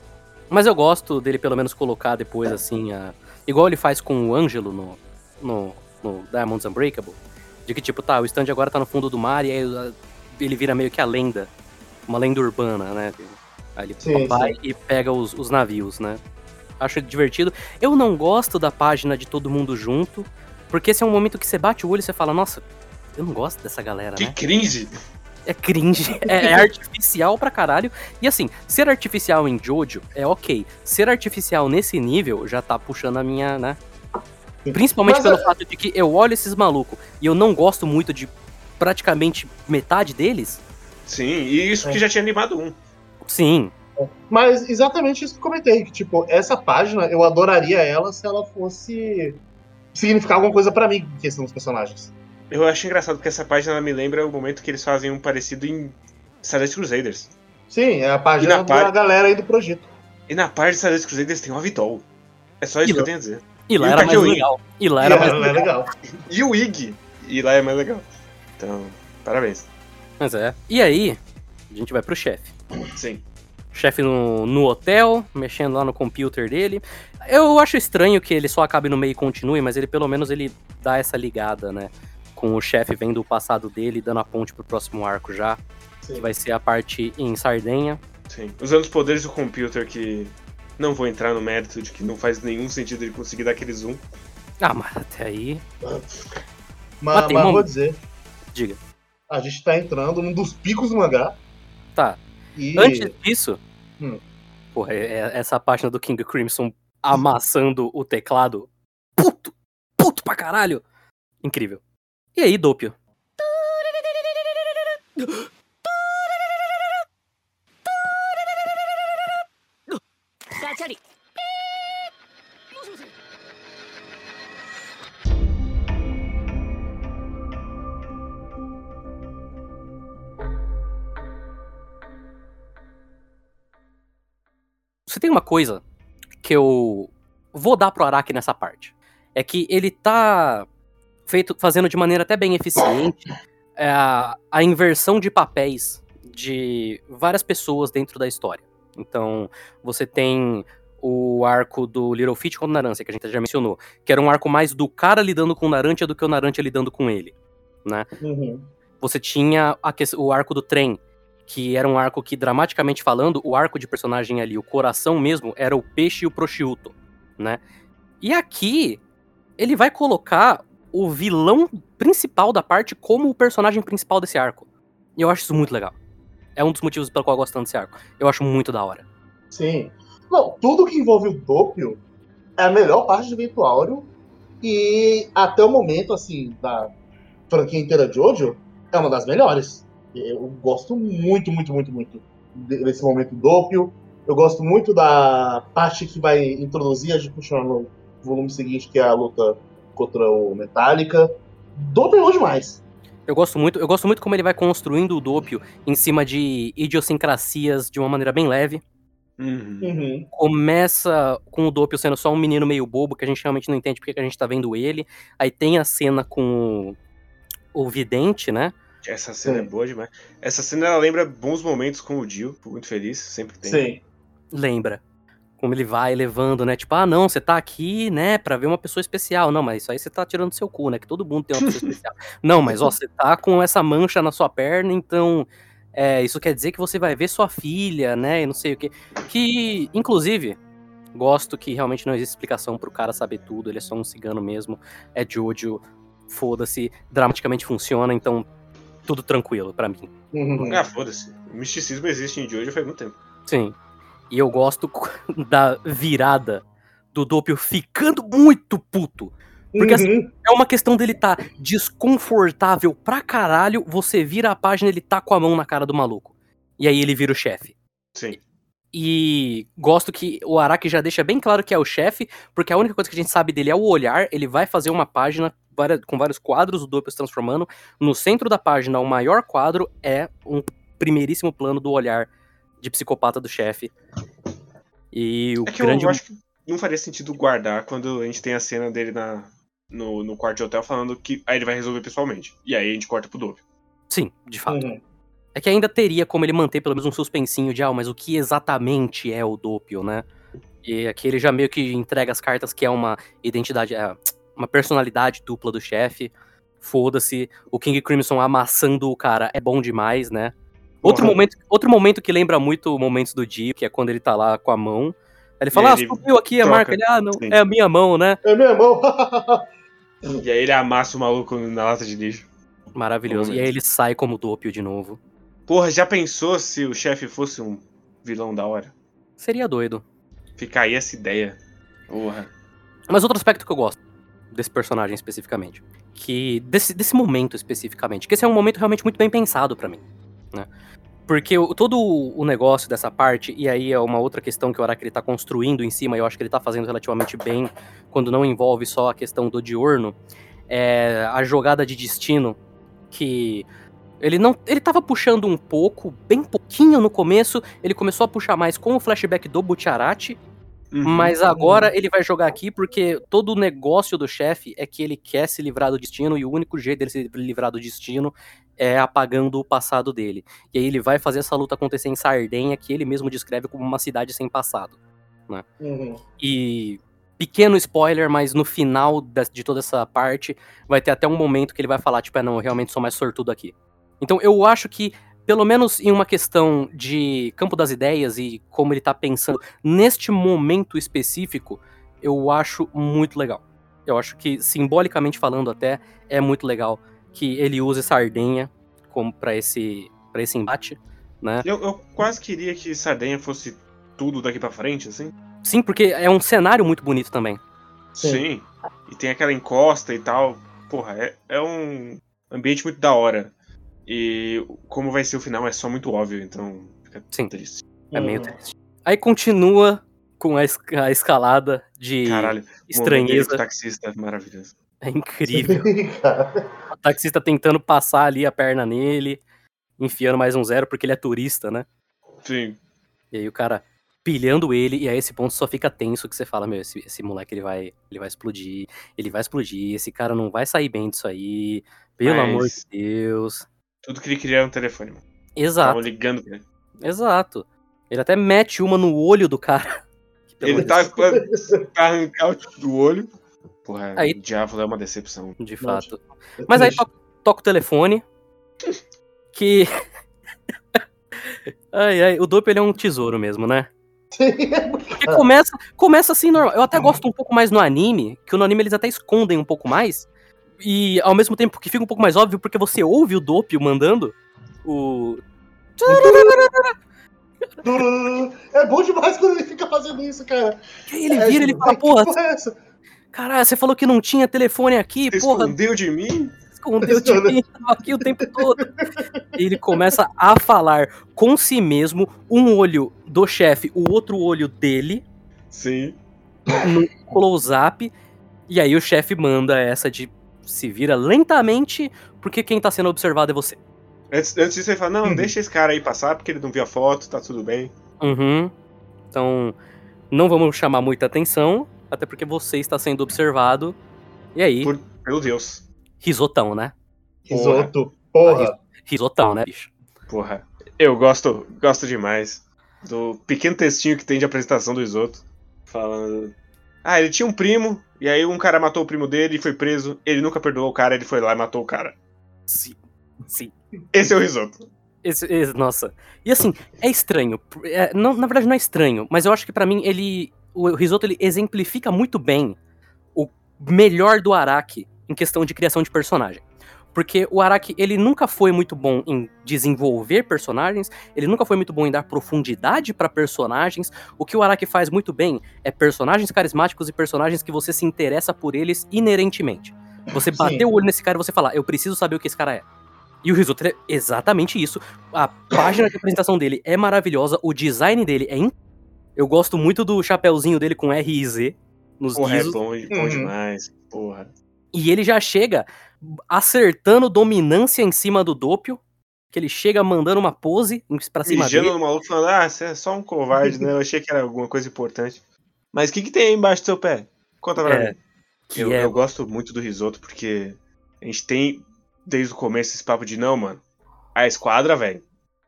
Mas eu gosto dele pelo menos colocar depois, assim, a... igual ele faz com o Ângelo no, no, no Diamonds Unbreakable. De que, tipo, tá, o stand agora tá no fundo do mar e aí ele vira meio que a lenda. Uma lenda urbana, né? Aí ele Sim, vai sim. e pega os, os navios, né? Acho divertido. Eu não gosto da página de todo mundo junto, porque esse é um momento que você bate o olho e você fala, nossa, eu não gosto dessa galera, Que né? cringe! É cringe, é, é artificial pra caralho. E assim, ser artificial em Jojo é ok. Ser artificial nesse nível já tá puxando a minha, né? Principalmente Mas pelo é- fato de que eu olho esses malucos e eu não gosto muito de praticamente metade deles. Sim, e isso que É. já tinha animado um. Sim, Mas exatamente isso que eu comentei, que tipo, essa página eu adoraria ela se ela fosse significar alguma coisa pra mim em questão dos personagens. Eu acho engraçado porque essa página ela me lembra o momento que eles fazem um parecido em Stardust Crusaders. Sim, é a E página na da pá- galera aí do projeto. E na parte de Stardust Crusaders tem o Avidol. É só isso E que eu tenho a dizer. e lá E era mais legal. E lá E era ela mais é legal. legal. E o Ig. E lá é mais legal. Então, parabéns. Mas é. E aí, a gente vai pro chefe. Sim. chefe no, no hotel, mexendo lá no computer dele. Eu acho estranho que ele só acabe no meio e continue, mas ele pelo menos ele dá essa ligada, né? Com o chefe vendo o passado dele, dando a ponte pro próximo arco já, que Sim. vai ser a parte em Sardenha. Sim. Usando os poderes do computer que. Não vou entrar no mérito de que não faz nenhum sentido ele conseguir dar aquele zoom. Ah, mas até aí, Mas, Mas tem mas uma- vou dizer, diga. a gente tá entrando num dos picos do mangá. Tá, E antes disso, Hum. porra, é- é- essa página do King Crimson amassando o teclado. Puto! Puto pra caralho! Incrível. E aí, Doppio? Você tem uma coisa que eu vou dar pro Araki nessa parte. É que ele tá feito, fazendo de maneira até bem eficiente é, a, a inversão de papéis de várias pessoas dentro da história. Então, você tem o arco do Little Feat com o Naranja, que a gente já mencionou, que era um arco mais do cara lidando com o Naranja do que o Naranja lidando com ele, né? Uhum. Você tinha a o arco do trem, que era um arco que, dramaticamente falando, o arco de personagem ali, o coração mesmo, era o peixe e o prosciutto, né? E aqui, ele vai colocar o vilão principal da parte como o personagem principal desse arco. E eu acho isso muito legal. É um dos motivos pelo qual eu gosto tanto desse arco. Eu acho muito da hora. Sim. Não, tudo que envolve o Doppio é a melhor parte de Vento Áureo. E até o momento, assim, da franquia inteira de Jojo, é uma das melhores. Eu gosto muito, muito, muito, muito de- desse momento do Doppio. Eu gosto muito da parte que vai introduzir a gente continuar no volume seguinte, que é a luta contra o Metallica. Doppio é bom demais. Eu gosto muito, eu gosto muito como ele vai construindo o Doppio em cima de idiosincrasias de uma maneira bem leve. Uhum. Uhum. Começa com o Doppio sendo só um menino meio bobo, que a gente realmente não entende porque que a gente tá vendo ele. Aí tem a cena com o, o vidente, né? Essa cena Sim. é boa demais. Essa cena ela lembra bons momentos com o Dio. Fico muito feliz, sempre tem. Sim. Lembra. Como ele vai levando, né? Tipo, ah, não, você tá aqui, né, pra ver uma pessoa especial. Não, mas isso aí você tá tirando do seu cu, né? Que todo mundo tem uma pessoa especial. Não, mas ó, você tá com essa mancha na sua perna, então. É, isso quer dizer que você vai ver sua filha, né? E não sei o quê. Que, inclusive, gosto que realmente não existe explicação pro cara saber tudo. Ele é só um cigano mesmo. É Jojo. Foda-se. Dramaticamente funciona, então. Tudo tranquilo pra mim. Uhum. Ah, foda-se. O misticismo existe em Jojo faz muito tempo. Sim. E eu gosto da virada do Doppio ficando muito puto. Porque assim, Uhum. é uma questão dele tá desconfortável pra caralho, você vira a página ele tá com a mão na cara do maluco. E aí ele vira o chefe. Sim. E gosto que o Araki já deixa bem claro que é o chefe, porque a única coisa que a gente sabe dele é o olhar. Ele vai fazer uma página várias- com vários quadros, o Doppio se transformando. No centro da página, o maior quadro é um primeiríssimo plano do olhar de psicopata do chefe. E o É que grande. eu acho que não faria sentido guardar quando a gente tem a cena dele na, no, no quarto de hotel falando que aí ele vai resolver pessoalmente. E aí a gente corta pro Doppio. Sim, de fato. Uhum. É que ainda teria como ele manter pelo menos um suspensinho de, ah, mas o que exatamente é o Doppio, né? E aqui ele já meio que entrega as cartas que é uma identidade, é, uma personalidade dupla do chefe. Foda-se. O King Crimson amassando o cara é bom demais, né? Outro Porra. momento, outro momento que lembra muito momentos do Dio, que é quando ele tá lá com a mão. Ele fala, E ah, ele subiu aqui a troca. marca. Ele, ah, não, Sim. é a minha mão, né? É minha mão. E aí ele amassa o maluco na lata de lixo. Maravilhoso. E aí ele sai como Doppio de novo. Porra, já pensou se o chefe fosse um vilão da hora? Seria doido. Fica aí essa ideia. Porra. Mas outro aspecto que eu gosto desse personagem especificamente, que desse, desse momento especificamente, que esse é um momento realmente muito bem pensado pra mim, né? Porque o- todo o negócio dessa parte, e aí é uma outra questão que o Araki ele tá construindo em cima, e eu acho que ele tá fazendo relativamente bem, quando não envolve só a questão do diurno, é a jogada de destino que ele não, ele tava puxando um pouco, bem pouquinho no começo, ele começou a puxar mais com o flashback do Butcherati, Uhum. mas agora ele vai jogar aqui porque todo o negócio do chefe é que ele quer se livrar do destino e o único jeito dele se livrar do destino é apagando o passado dele. E aí ele vai fazer essa luta acontecer em Sardenha, que ele mesmo descreve como uma cidade sem passado. Uhum. E pequeno spoiler, mas no final de toda essa parte vai ter até um momento que ele vai falar, tipo, é não, eu realmente sou mais sortudo aqui. Então eu acho que, pelo menos em uma questão de campo das ideias e como ele tá pensando neste momento específico, eu acho muito legal. Eu acho que, simbolicamente falando até, é muito legal que ele use Sardenha como para esse, pra esse embate, né? Eu, eu quase queria que Sardenha fosse tudo daqui pra frente, assim. Sim, porque é um cenário muito bonito também. Sim. Sim. E tem aquela encosta e tal. Porra, é, é um ambiente muito da hora. E como vai ser o final é só muito óbvio, então fica Sim. triste. É meio Uhum. triste. Aí continua com a, es- a escalada de Caralho, estranheza. o taxista é maravilhoso. É incrível. O taxista tentando passar ali a perna nele, enfiando mais um zero porque ele é turista, né? Sim. E aí o cara pilhando ele, e a esse ponto só fica tenso que você fala, meu, esse, esse moleque ele vai, ele vai explodir, ele vai explodir, esse cara não vai sair bem disso aí, pelo Mas- amor de Deus. Tudo que ele queria era um telefone, mano. Exato, Estavam ligando pra ele. exato. Ele até mete uma no olho do cara. Ele tá pra, pra arrancar o do olho. Porra, Aí- o diabo é uma decepção. De fato. Mas aí toca, toca o telefone, Que. ai, ai, o Dope ele é um tesouro mesmo, né? Porque começa, começa assim normal. Eu até gosto um pouco mais no anime, que no anime eles até escondem um pouco mais. E ao mesmo tempo que fica um pouco mais óbvio, porque você ouve o Dope mandando o. É bom demais quando ele fica fazendo isso, cara. E aí ele É, vira, ele tipo, fala, que porra, é essa? caralho, você falou que não tinha telefone aqui, Você porra, escondeu de mim? escondeu de mim, tava aqui o tempo todo. E ele começa a falar com si mesmo, um olho do chefe, o outro olho dele, Sim. no close-up, e aí o chefe manda essa de se vira lentamente, porque quem tá sendo observado é você. Antes, antes disso ele fala, não, Uhum. deixa esse cara aí passar, porque ele não viu a foto, tá tudo bem. Uhum. Então, não vamos chamar muita atenção, até porque você está sendo observado. E aí, Por- Meu Deus. risotão, né? Risoto, porra. Risotão, né, bicho? Porra. Eu gosto, gosto demais do pequeno textinho que tem de apresentação do Isoto. Falando. Ah, ele tinha um primo, e aí um cara matou o primo dele e foi preso. Ele nunca perdoou o cara, ele foi lá e matou o cara. Sim. Sim. Esse é o Risoto. Esse- esse- nossa. E assim, é estranho. É, não, na verdade, não é estranho, mas eu acho que pra mim ele. O Risoto ele exemplifica muito bem o melhor do Araki em questão de criação de personagem. Porque o Araki, ele nunca foi muito bom em desenvolver personagens, ele nunca foi muito bom em dar profundidade pra personagens. O que o Araki faz muito bem é personagens carismáticos e personagens que você se interessa por eles inerentemente. Você Sim. bater o olho nesse cara e você falar, eu preciso saber o que esse cara é. E o Risoto é exatamente isso. A página de apresentação dele é maravilhosa, o design dele é incrível. Eu gosto muito do chapéuzinho dele com R e Z nos Porra, é guizos. bom, bom Uhum. demais. Porra. E ele já chega acertando dominância em cima do Doppio, que ele chega mandando uma pose pra cima Mijando dele. no maluco falando, ah, você é só um covarde, né? Eu achei que era alguma coisa importante. Mas o que, que tem aí embaixo do seu pé? Conta pra É, mim. Eu, é, eu gosto muito do risoto porque a gente tem desde o começo esse papo de não, mano. A esquadra, velho.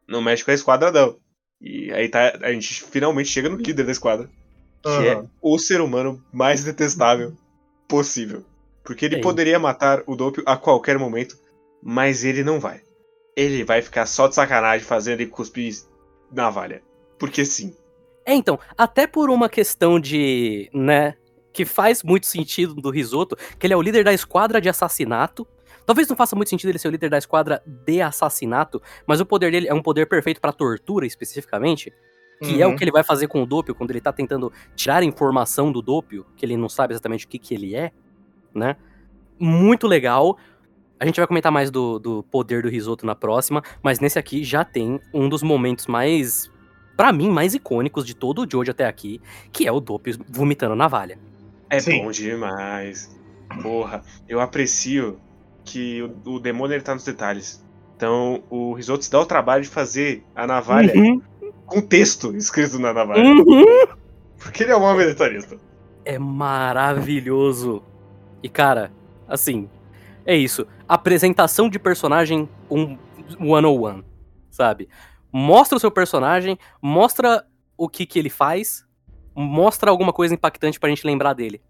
Não mexe com a esquadra, não. E aí tá, a gente finalmente chega no líder da esquadra. Que é Aham. o ser humano mais detestável possível. Porque ele Sim. poderia matar o Doppio a qualquer momento, mas ele não vai. Ele vai ficar só de sacanagem fazendo ele cuspir navalha. Porque sim. É, então, até por uma questão de, né, que faz muito sentido do Risoto, que ele é o líder da esquadra de assassinato. Talvez não faça muito sentido ele ser o líder da esquadra de assassinato, mas o poder dele é um poder perfeito pra tortura especificamente, que é Uhum. o que ele vai fazer com o Doppio quando ele tá tentando tirar informação do Doppio, que ele não sabe exatamente o que, que ele é, né? Muito legal. A gente vai comentar mais do, do poder do risoto na próxima, mas nesse aqui já tem um dos momentos mais, Pra mim, mais icônicos de todo o Jojo até aqui, que é o Doppio vomitando navalha. É Sim. bom demais. Porra, eu aprecio que o, o demônio ele tá nos detalhes. Então o Risoto se dá o trabalho de fazer a navalha Uhum, com texto escrito na navalha. uhum. Porque ele é um homem detalhista. É maravilhoso. E cara, assim, é isso. Apresentação de personagem um one on one, sabe? Mostra o seu personagem, mostra o que que ele faz, mostra alguma coisa impactante pra gente lembrar dele.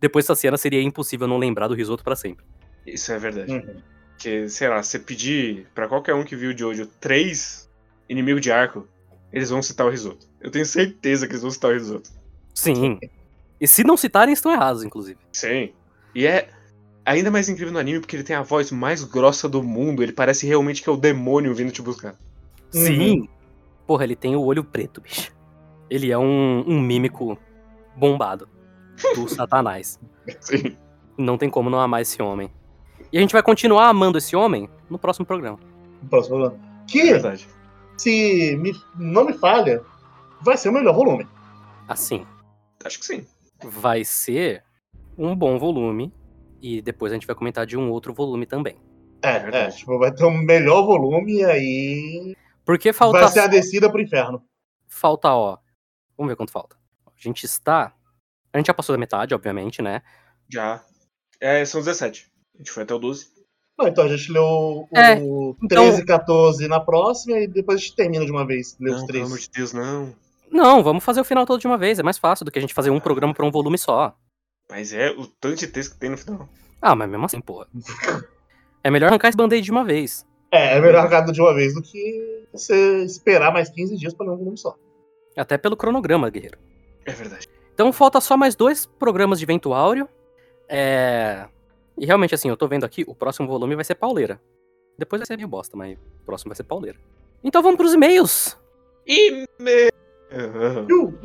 Depois dessa cena seria impossível não lembrar do risoto pra sempre. Isso é verdade. Uhum. Porque, sei lá, você pedir pra qualquer um que viu o Jojo três inimigos de arco, eles vão citar o Risoto. Eu tenho certeza que eles vão citar o Risoto. Sim. E se não citarem, estão errados, inclusive. Sim. E é ainda mais incrível no anime porque ele tem a voz mais grossa do mundo. Ele parece realmente que é o demônio vindo te buscar. Sim. Porra, ele tem o olho preto, bicho. Ele é um, um mímico bombado do Satanás. Sim. Não tem como não amar esse homem. E a gente vai continuar amando esse homem no próximo programa. Próximo volume. É Que, verdade. se me- não me falha, vai ser o melhor volume. Assim, Acho que sim. vai ser um bom volume. E depois a gente vai comentar de um outro volume também. É, É é, tipo, vai ter o melhor volume e aí Porque falta. vai ser a descida pro inferno. Falta, ó. Vamos ver quanto falta. A gente está. A gente já passou da metade, obviamente, né? Já. É, são 17. A gente foi até o 12. Não, então a gente leu o É, 13 e 14 na próxima e depois a gente termina de uma vez. Lê os Não, pelo três. amor de Deus, não. Não, vamos fazer o final todo de uma vez. É mais fácil do que a gente fazer um programa pra um volume só. Mas é o tanto de texto que tem no final. Ah, mas mesmo assim, porra. É melhor arrancar esse band-aid de uma vez. É, é melhor cada de uma vez do que você esperar mais 15 dias pra ler um volume só. Até pelo cronograma, guerreiro. É verdade. Então falta só mais dois programas de Vento Áureo. É... E realmente, assim, eu tô vendo aqui, o próximo volume vai ser pauleira. Depois vai ser meio bosta, mas o próximo vai ser pauleira. Então vamos pros e-mails. E me... Aham. Viu?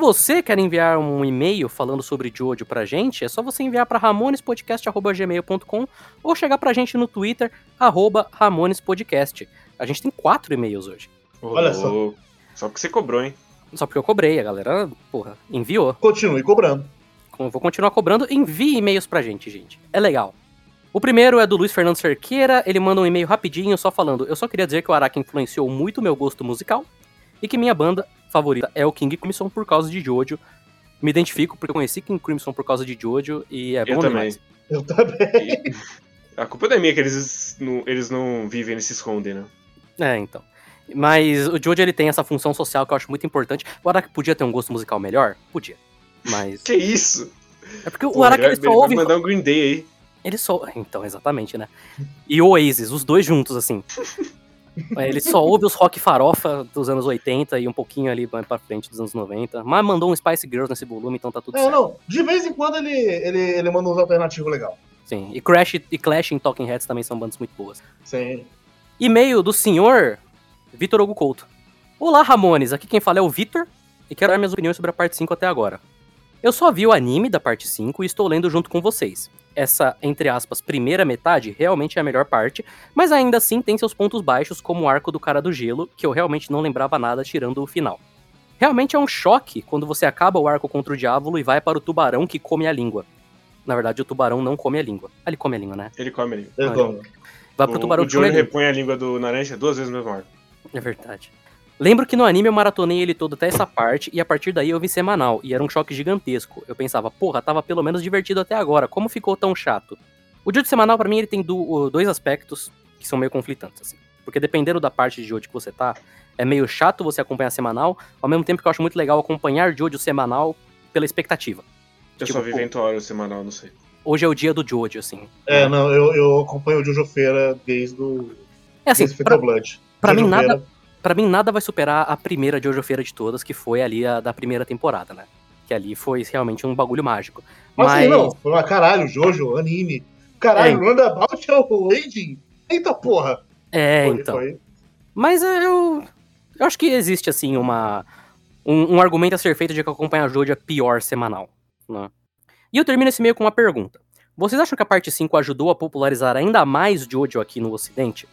Você quer enviar um e-mail falando sobre Jojo pra gente, é só você enviar para ramonespodcast.gmail.com ou chegar pra gente no Twitter, arroba ramonespodcast. A gente tem quatro e-mails hoje. Olha só. Só porque você cobrou, hein? Só porque eu cobrei, a galera, porra, enviou. Continue cobrando. Eu Vou continuar cobrando. Envie e-mails pra gente, gente. É legal. O primeiro é do Luiz Fernando Cerqueira. Ele manda um e-mail rapidinho, só falando: Eu só queria dizer que o Araki influenciou muito meu gosto musical e que minha banda favorita é o King Crimson por causa de Jojo. Me identifico porque eu conheci King Crimson por causa de Jojo e é Eu bom também. demais. Eu também. E a culpa não é minha que eles não, eles não vivem, eles se escondem, né? É, então. Mas o Jojo ele tem essa função social que eu acho muito importante. O Araki podia ter um gosto musical melhor? Podia. Mas. Que isso? É porque o Pô, Araki ele só ele ouve. vai mandar um Green Day aí. Ele só. Então, exatamente, né? E o Oasis, os dois juntos, assim. É, Ele só ouve os rock farofa dos anos 80 e um pouquinho ali pra frente dos anos 90. Mas mandou um Spice Girls nesse volume, então tá tudo certo. não. De vez em quando ele, ele, ele manda uns alternativos legal. Sim. E Crash e Clash em Talking Heads também são bandas muito boas. Sim. E-mail do senhor Vitor Hugo Couto. Olá, Ramones. Aqui quem fala é o Vitor e quero dar minhas opiniões sobre a parte 5 até agora. Eu só vi o anime da parte 5 e estou lendo junto com vocês. Essa, entre aspas, primeira metade realmente é a melhor parte, mas ainda assim tem seus pontos baixos, como o arco do cara do gelo, que eu realmente não lembrava nada tirando o final. Realmente é um choque quando você acaba o arco contra o diabo e vai para o tubarão que come a língua. Na verdade, o tubarão não come a língua. Ah, ele come a língua, né? Ele come ali. Eu Ah, tô- Vai pro o, tubarão o que come a Johnny língua. repõe a língua do Naranja duas vezes no mesmo arco. É verdade. Lembro que no anime eu maratonei ele todo até essa parte e a partir daí eu vi semanal e era um choque gigantesco. Eu pensava, porra, tava pelo menos divertido até agora, como ficou tão chato? O Jojo semanal pra mim ele tem dois aspectos que são meio conflitantes, assim. Porque dependendo da parte de Jojo que você tá, é meio chato você acompanhar semanal, ao mesmo tempo que eu acho muito legal acompanhar Jojo semanal pela expectativa. Eu Tipo, só vi. Ventório semanal, não sei. Hoje é o dia do Jojo, assim. É, não, eu, eu acompanho o Jojo Feira desde o É assim, desde pra, pra mim Jojo nada- Pra mim, nada vai superar a primeira Jojo Feira de todas, que foi ali a da primeira temporada, né? Que ali foi realmente um bagulho mágico. Mas Mas, assim, não, foi uma caralho, Jojo, anime. Caralho, É. Roundabout é o Aging. Eita porra. é, Foi, então. foi. Mas é, eu Eu acho que existe, assim, uma. Um, um argumento a ser feito de que acompanhar Jojo é pior semanal. Né? E eu termino esse meio com uma pergunta. Vocês acham que a parte 5 ajudou a popularizar ainda mais Jojo aqui no ocidente?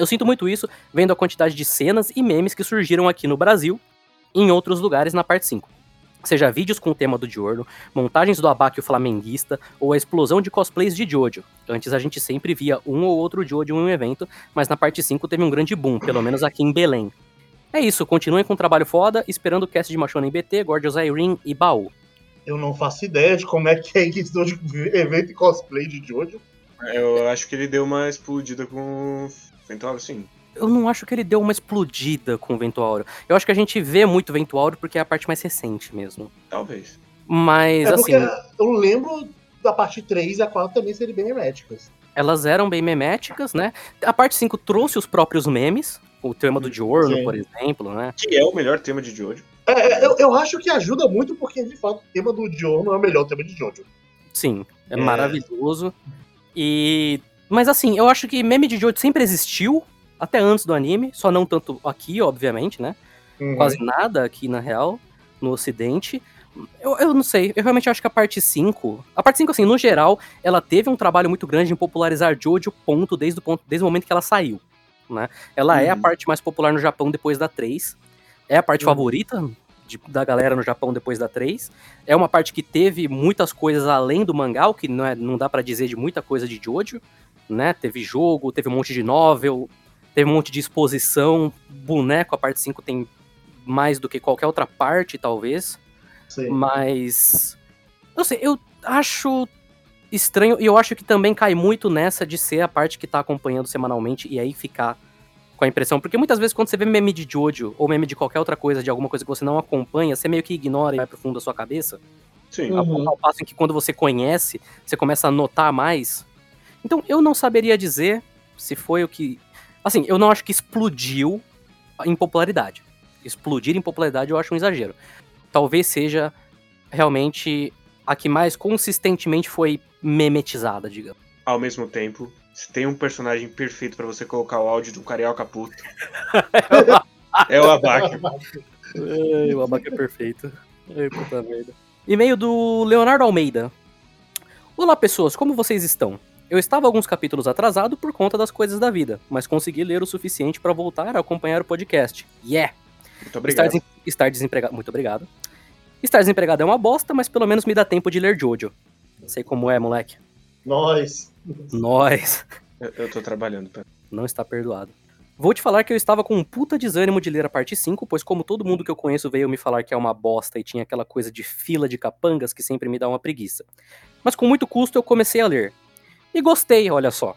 Eu sinto muito isso vendo a quantidade de cenas e memes que surgiram aqui no Brasil e em outros lugares na parte 5. Seja vídeos com o tema do Giorno, montagens do Abaque o Flamenguista ou a explosão de cosplays de Jojo. Antes a gente sempre via um ou outro Jojo em um evento, mas na parte 5 teve um grande boom, pelo menos aqui em Belém. É isso, continuem com o trabalho foda, esperando o cast de Machona em BT, Gorgeous Irene e Baú. Eu não faço ideia de como é que é isso de evento e cosplay de Jojo. Eu acho que ele deu uma explodida com Ventuário, sim. Eu não acho que ele deu uma explodida com o Vento Áureo. Eu acho que a gente vê muito Vento Áureo porque é a parte mais recente mesmo. Talvez. Mas, É assim, eu lembro da parte 3 e a 4 também serem bem herméticas. elas eram bem meméticas, né? A parte 5 trouxe os próprios memes, o tema do Giorno, Sim. por exemplo, né? Que é o melhor tema de Jojo. É, é, eu, eu acho que ajuda muito porque, de fato, o tema do Jojo é o melhor tema de Jojo. Sim, é, É. maravilhoso. E. Mas assim, eu acho que meme de Jojo sempre existiu, até antes do anime, só não tanto aqui, obviamente, né? Uhum. Quase nada aqui, na real, no ocidente. Eu, eu não sei, eu realmente acho que a parte 5. A parte 5, assim, no geral, ela teve um trabalho muito grande em popularizar Jojo, ponto, desde o, ponto, desde o momento que ela saiu. Né? Ela é a Uhum. parte mais popular no Japão depois da 3. É a parte Uhum. favorita de- da galera no Japão depois da 3. É uma parte que teve muitas coisas além do mangá, o que não, é, não dá pra dizer de muita coisa de Jojo. Né? Teve jogo, teve um monte de novel, teve um monte de exposição. Boneco, a parte 5 tem mais do que qualquer outra parte, talvez. Sim. Mas. Eu sei, eu acho estranho e eu acho que também cai muito nessa de ser a parte que tá acompanhando semanalmente e aí ficar com a impressão. Porque muitas vezes quando você vê meme de Jojo ou meme de qualquer outra coisa, de alguma coisa que você não acompanha, você meio que ignora e vai pro fundo da sua cabeça. Sim. Uhum. Ao, ao passo em que quando você conhece, você começa a notar mais. Então eu não saberia dizer se foi o que. Assim, eu não acho que explodiu em popularidade. Explodir em popularidade eu acho um exagero. Talvez seja realmente a que mais consistentemente foi memetizada, digamos. Ao mesmo tempo, se tem um personagem perfeito pra você colocar o áudio do carioca puto, é o Abaque. Ai, o abaca é perfeito. Ai, puta merda. E-mail do Leonardo Almeida. Olá, pessoas, como vocês estão? Eu estava alguns capítulos atrasado por conta das coisas da vida, mas consegui ler o suficiente para voltar a acompanhar o podcast. Yeah! Muito Estar, obrigado. desem- estar desempregado. Muito obrigado. Estar desempregado é uma bosta, mas pelo menos me dá tempo de ler Jojo. Sei como é, moleque. Nós. Nós. Eu, eu tô trabalhando, pera. Não está perdoado. Vou te falar que eu estava com um puta desânimo de ler a parte 5, pois como todo mundo que eu conheço veio me falar que é uma bosta e tinha aquela coisa de fila de capangas que sempre me dá uma preguiça. Mas com muito custo eu comecei a ler. E gostei, olha só.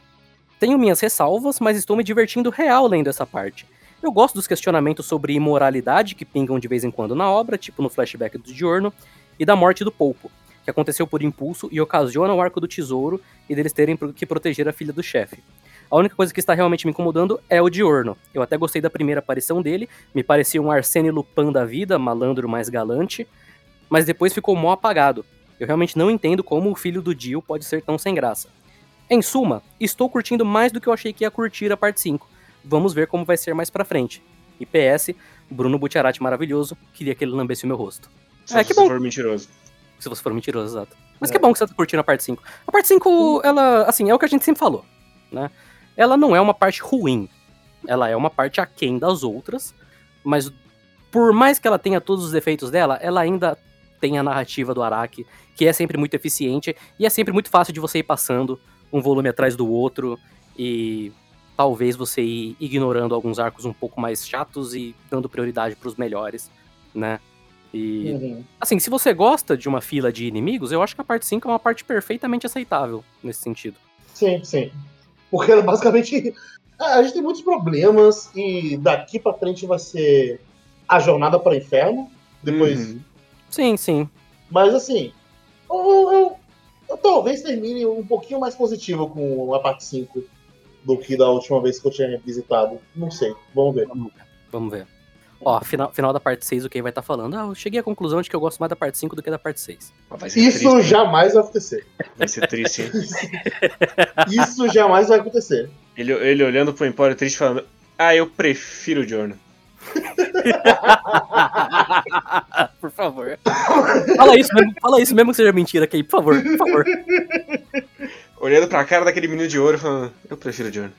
Tenho minhas ressalvas, mas estou me divertindo real lendo essa parte. Eu gosto dos questionamentos sobre imoralidade que pingam de vez em quando na obra, tipo no flashback do Giorno, e da morte do Polpo, que aconteceu por impulso e ocasiona o arco do tesouro e deles terem que proteger a filha do chefe. A única coisa que está realmente me incomodando é o Diorno. Eu até gostei da primeira aparição dele, me parecia um Arsene Lupin da vida, malandro mais galante, mas depois ficou mó apagado. Eu realmente não entendo como o filho do Dio pode ser tão sem graça. Em suma, estou curtindo mais do que eu achei que ia curtir a parte 5. Vamos ver como vai ser mais pra frente. E PS, Bruno Butiarati maravilhoso, queria que ele lambesse o meu rosto. Se É, que você bom. for mentiroso. Se você for mentiroso, exato. Mas É. que bom que você tá curtindo a parte 5. A parte 5, ela, assim, é o que a gente sempre falou, né? Ela não é uma parte ruim. Ela é uma parte aquém das outras, mas por mais que ela tenha todos os defeitos dela, ela ainda tem a narrativa do Araki, que é sempre muito eficiente e é sempre muito fácil de você ir passando um volume atrás do outro e talvez você ir ignorando alguns arcos um pouco mais chatos e dando prioridade pros melhores, né? E Uhum. Assim, se você gosta de uma fila de inimigos, eu acho que a parte 5 é uma parte perfeitamente aceitável nesse sentido. Sim, sim. Porque ela basicamente. A a gente tem muitos problemas e daqui pra frente vai ser a jornada para o inferno. Depois. Uhum. Sim, sim. Mas assim, eu- eu talvez termine um pouquinho mais positivo com a parte 5 do que da última vez que eu tinha visitado. Não sei, vamos ver. Vamos ver. Vamos ver. Ó, final, final da parte 6, o que vai estar falando? Ah, eu cheguei à conclusão de que eu gosto mais da parte 5 do que da parte 6. Vai ser Isso triste. jamais vai acontecer. Vai ser triste, hein? Isso jamais vai acontecer. Ele, ele olhando pro Empório triste falando: Ah, eu prefiro o Jorno. por favor. Fala isso, mesmo, fala isso mesmo que seja mentira aqui, por favor, por favor. Olhando pra cara daquele menino de ouro, falando, eu prefiro de ouro.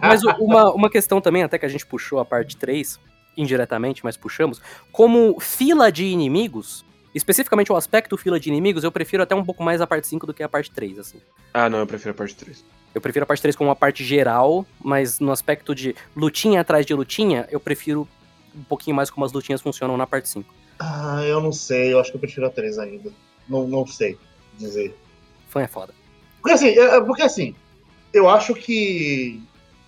Mas uma, uma questão também, até que a gente puxou a parte 3, indiretamente, mas puxamos, como fila de inimigos, especificamente o aspecto fila de inimigos, eu prefiro até um pouco mais a parte 5 do que a parte 3, assim. Ah, não, eu prefiro a parte 3. Eu prefiro a parte 3 como uma parte geral, mas no aspecto de lutinha atrás de lutinha, eu prefiro um pouquinho mais como as lutinhas funcionam na parte 5. Ah, eu não sei, eu acho que eu prefiro a 3 ainda. Não, não sei dizer. Fã é foda. Porque assim, é- é- porque assim, eu acho que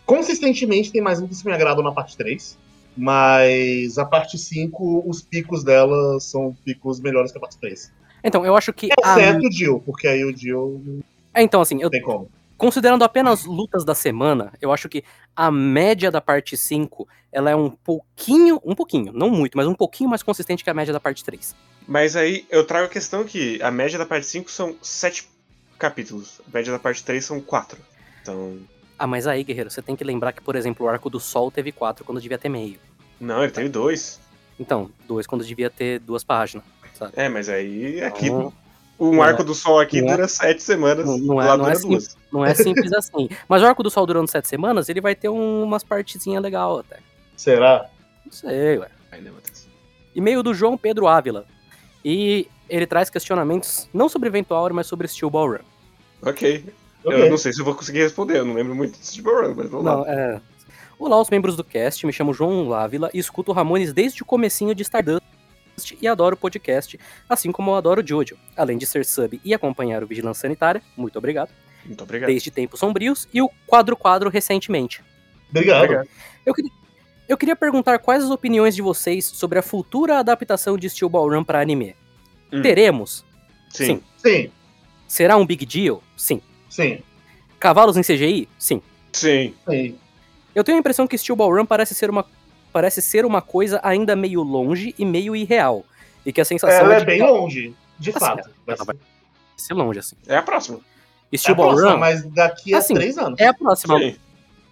consistentemente tem mais lutas que me agradam na parte 3. Mas a parte 5, os picos dela são picos melhores que a parte 3. Então, eu acho que. a- Exceto o Jill, porque aí o Jill É, então, assim, eu, tem como. considerando apenas lutas da semana, eu acho que a média da parte 5, ela é um pouquinho, um pouquinho, não muito, mas um pouquinho mais consistente que a média da parte 3. Mas aí eu trago a questão que a média da parte 5 são 7 capítulos. A média da parte 3 são 4. Então. Ah, mas aí, guerreiro, você tem que lembrar que, por exemplo, o Arco do Sol teve 4 quando devia ter meio. Não, ele teve dois. Então, dois quando devia ter duas páginas, sabe? É, mas aí aqui. Então, Um não arco do sol aqui é- dura 7 semanas. Não- não é- não é duas. não é simples assim. Mas o Arco do Sol durando sete semanas, ele vai ter um- umas partezinhas legal até. Será? Não sei, ué. E-mail do João Pedro Ávila. E ele traz questionamentos não sobre Eventual, mas sobre Steel Ball Run. Ok. Ok. Eu não sei se eu vou conseguir responder, eu não lembro muito de Run, mas vamos Não, lá. é. Olá, os membros do cast. Me chamo João Ávila e escuto o Ramones desde o comecinho de Stardust e adoro o podcast, assim como eu adoro o Jojo. Além de ser sub e acompanhar o Vigilância Sanitária, muito obrigado, Muito obrigado. desde Tempos Sombrios, e o Quadro Quadro recentemente. Obrigado. Obrigado. Eu queria, eu queria perguntar quais as opiniões de vocês sobre a futura adaptação de Steel Ball Run para anime. Hum. Teremos? Sim. Sim. Sim, Será um big deal? Sim. Sim, Cavalos em CGI? Sim. Sim. sim. Eu tenho a impressão que Steel Ball Run parece ser uma, parece ser uma coisa ainda meio longe e meio irreal. E que a sensação Ela é é de bem que longe, de Assim, fato. Vai ela ser- vai ser longe, assim. É a próxima. É Steel a Ball próxima, Run mas daqui a Assim, três anos. é a próxima. Sim.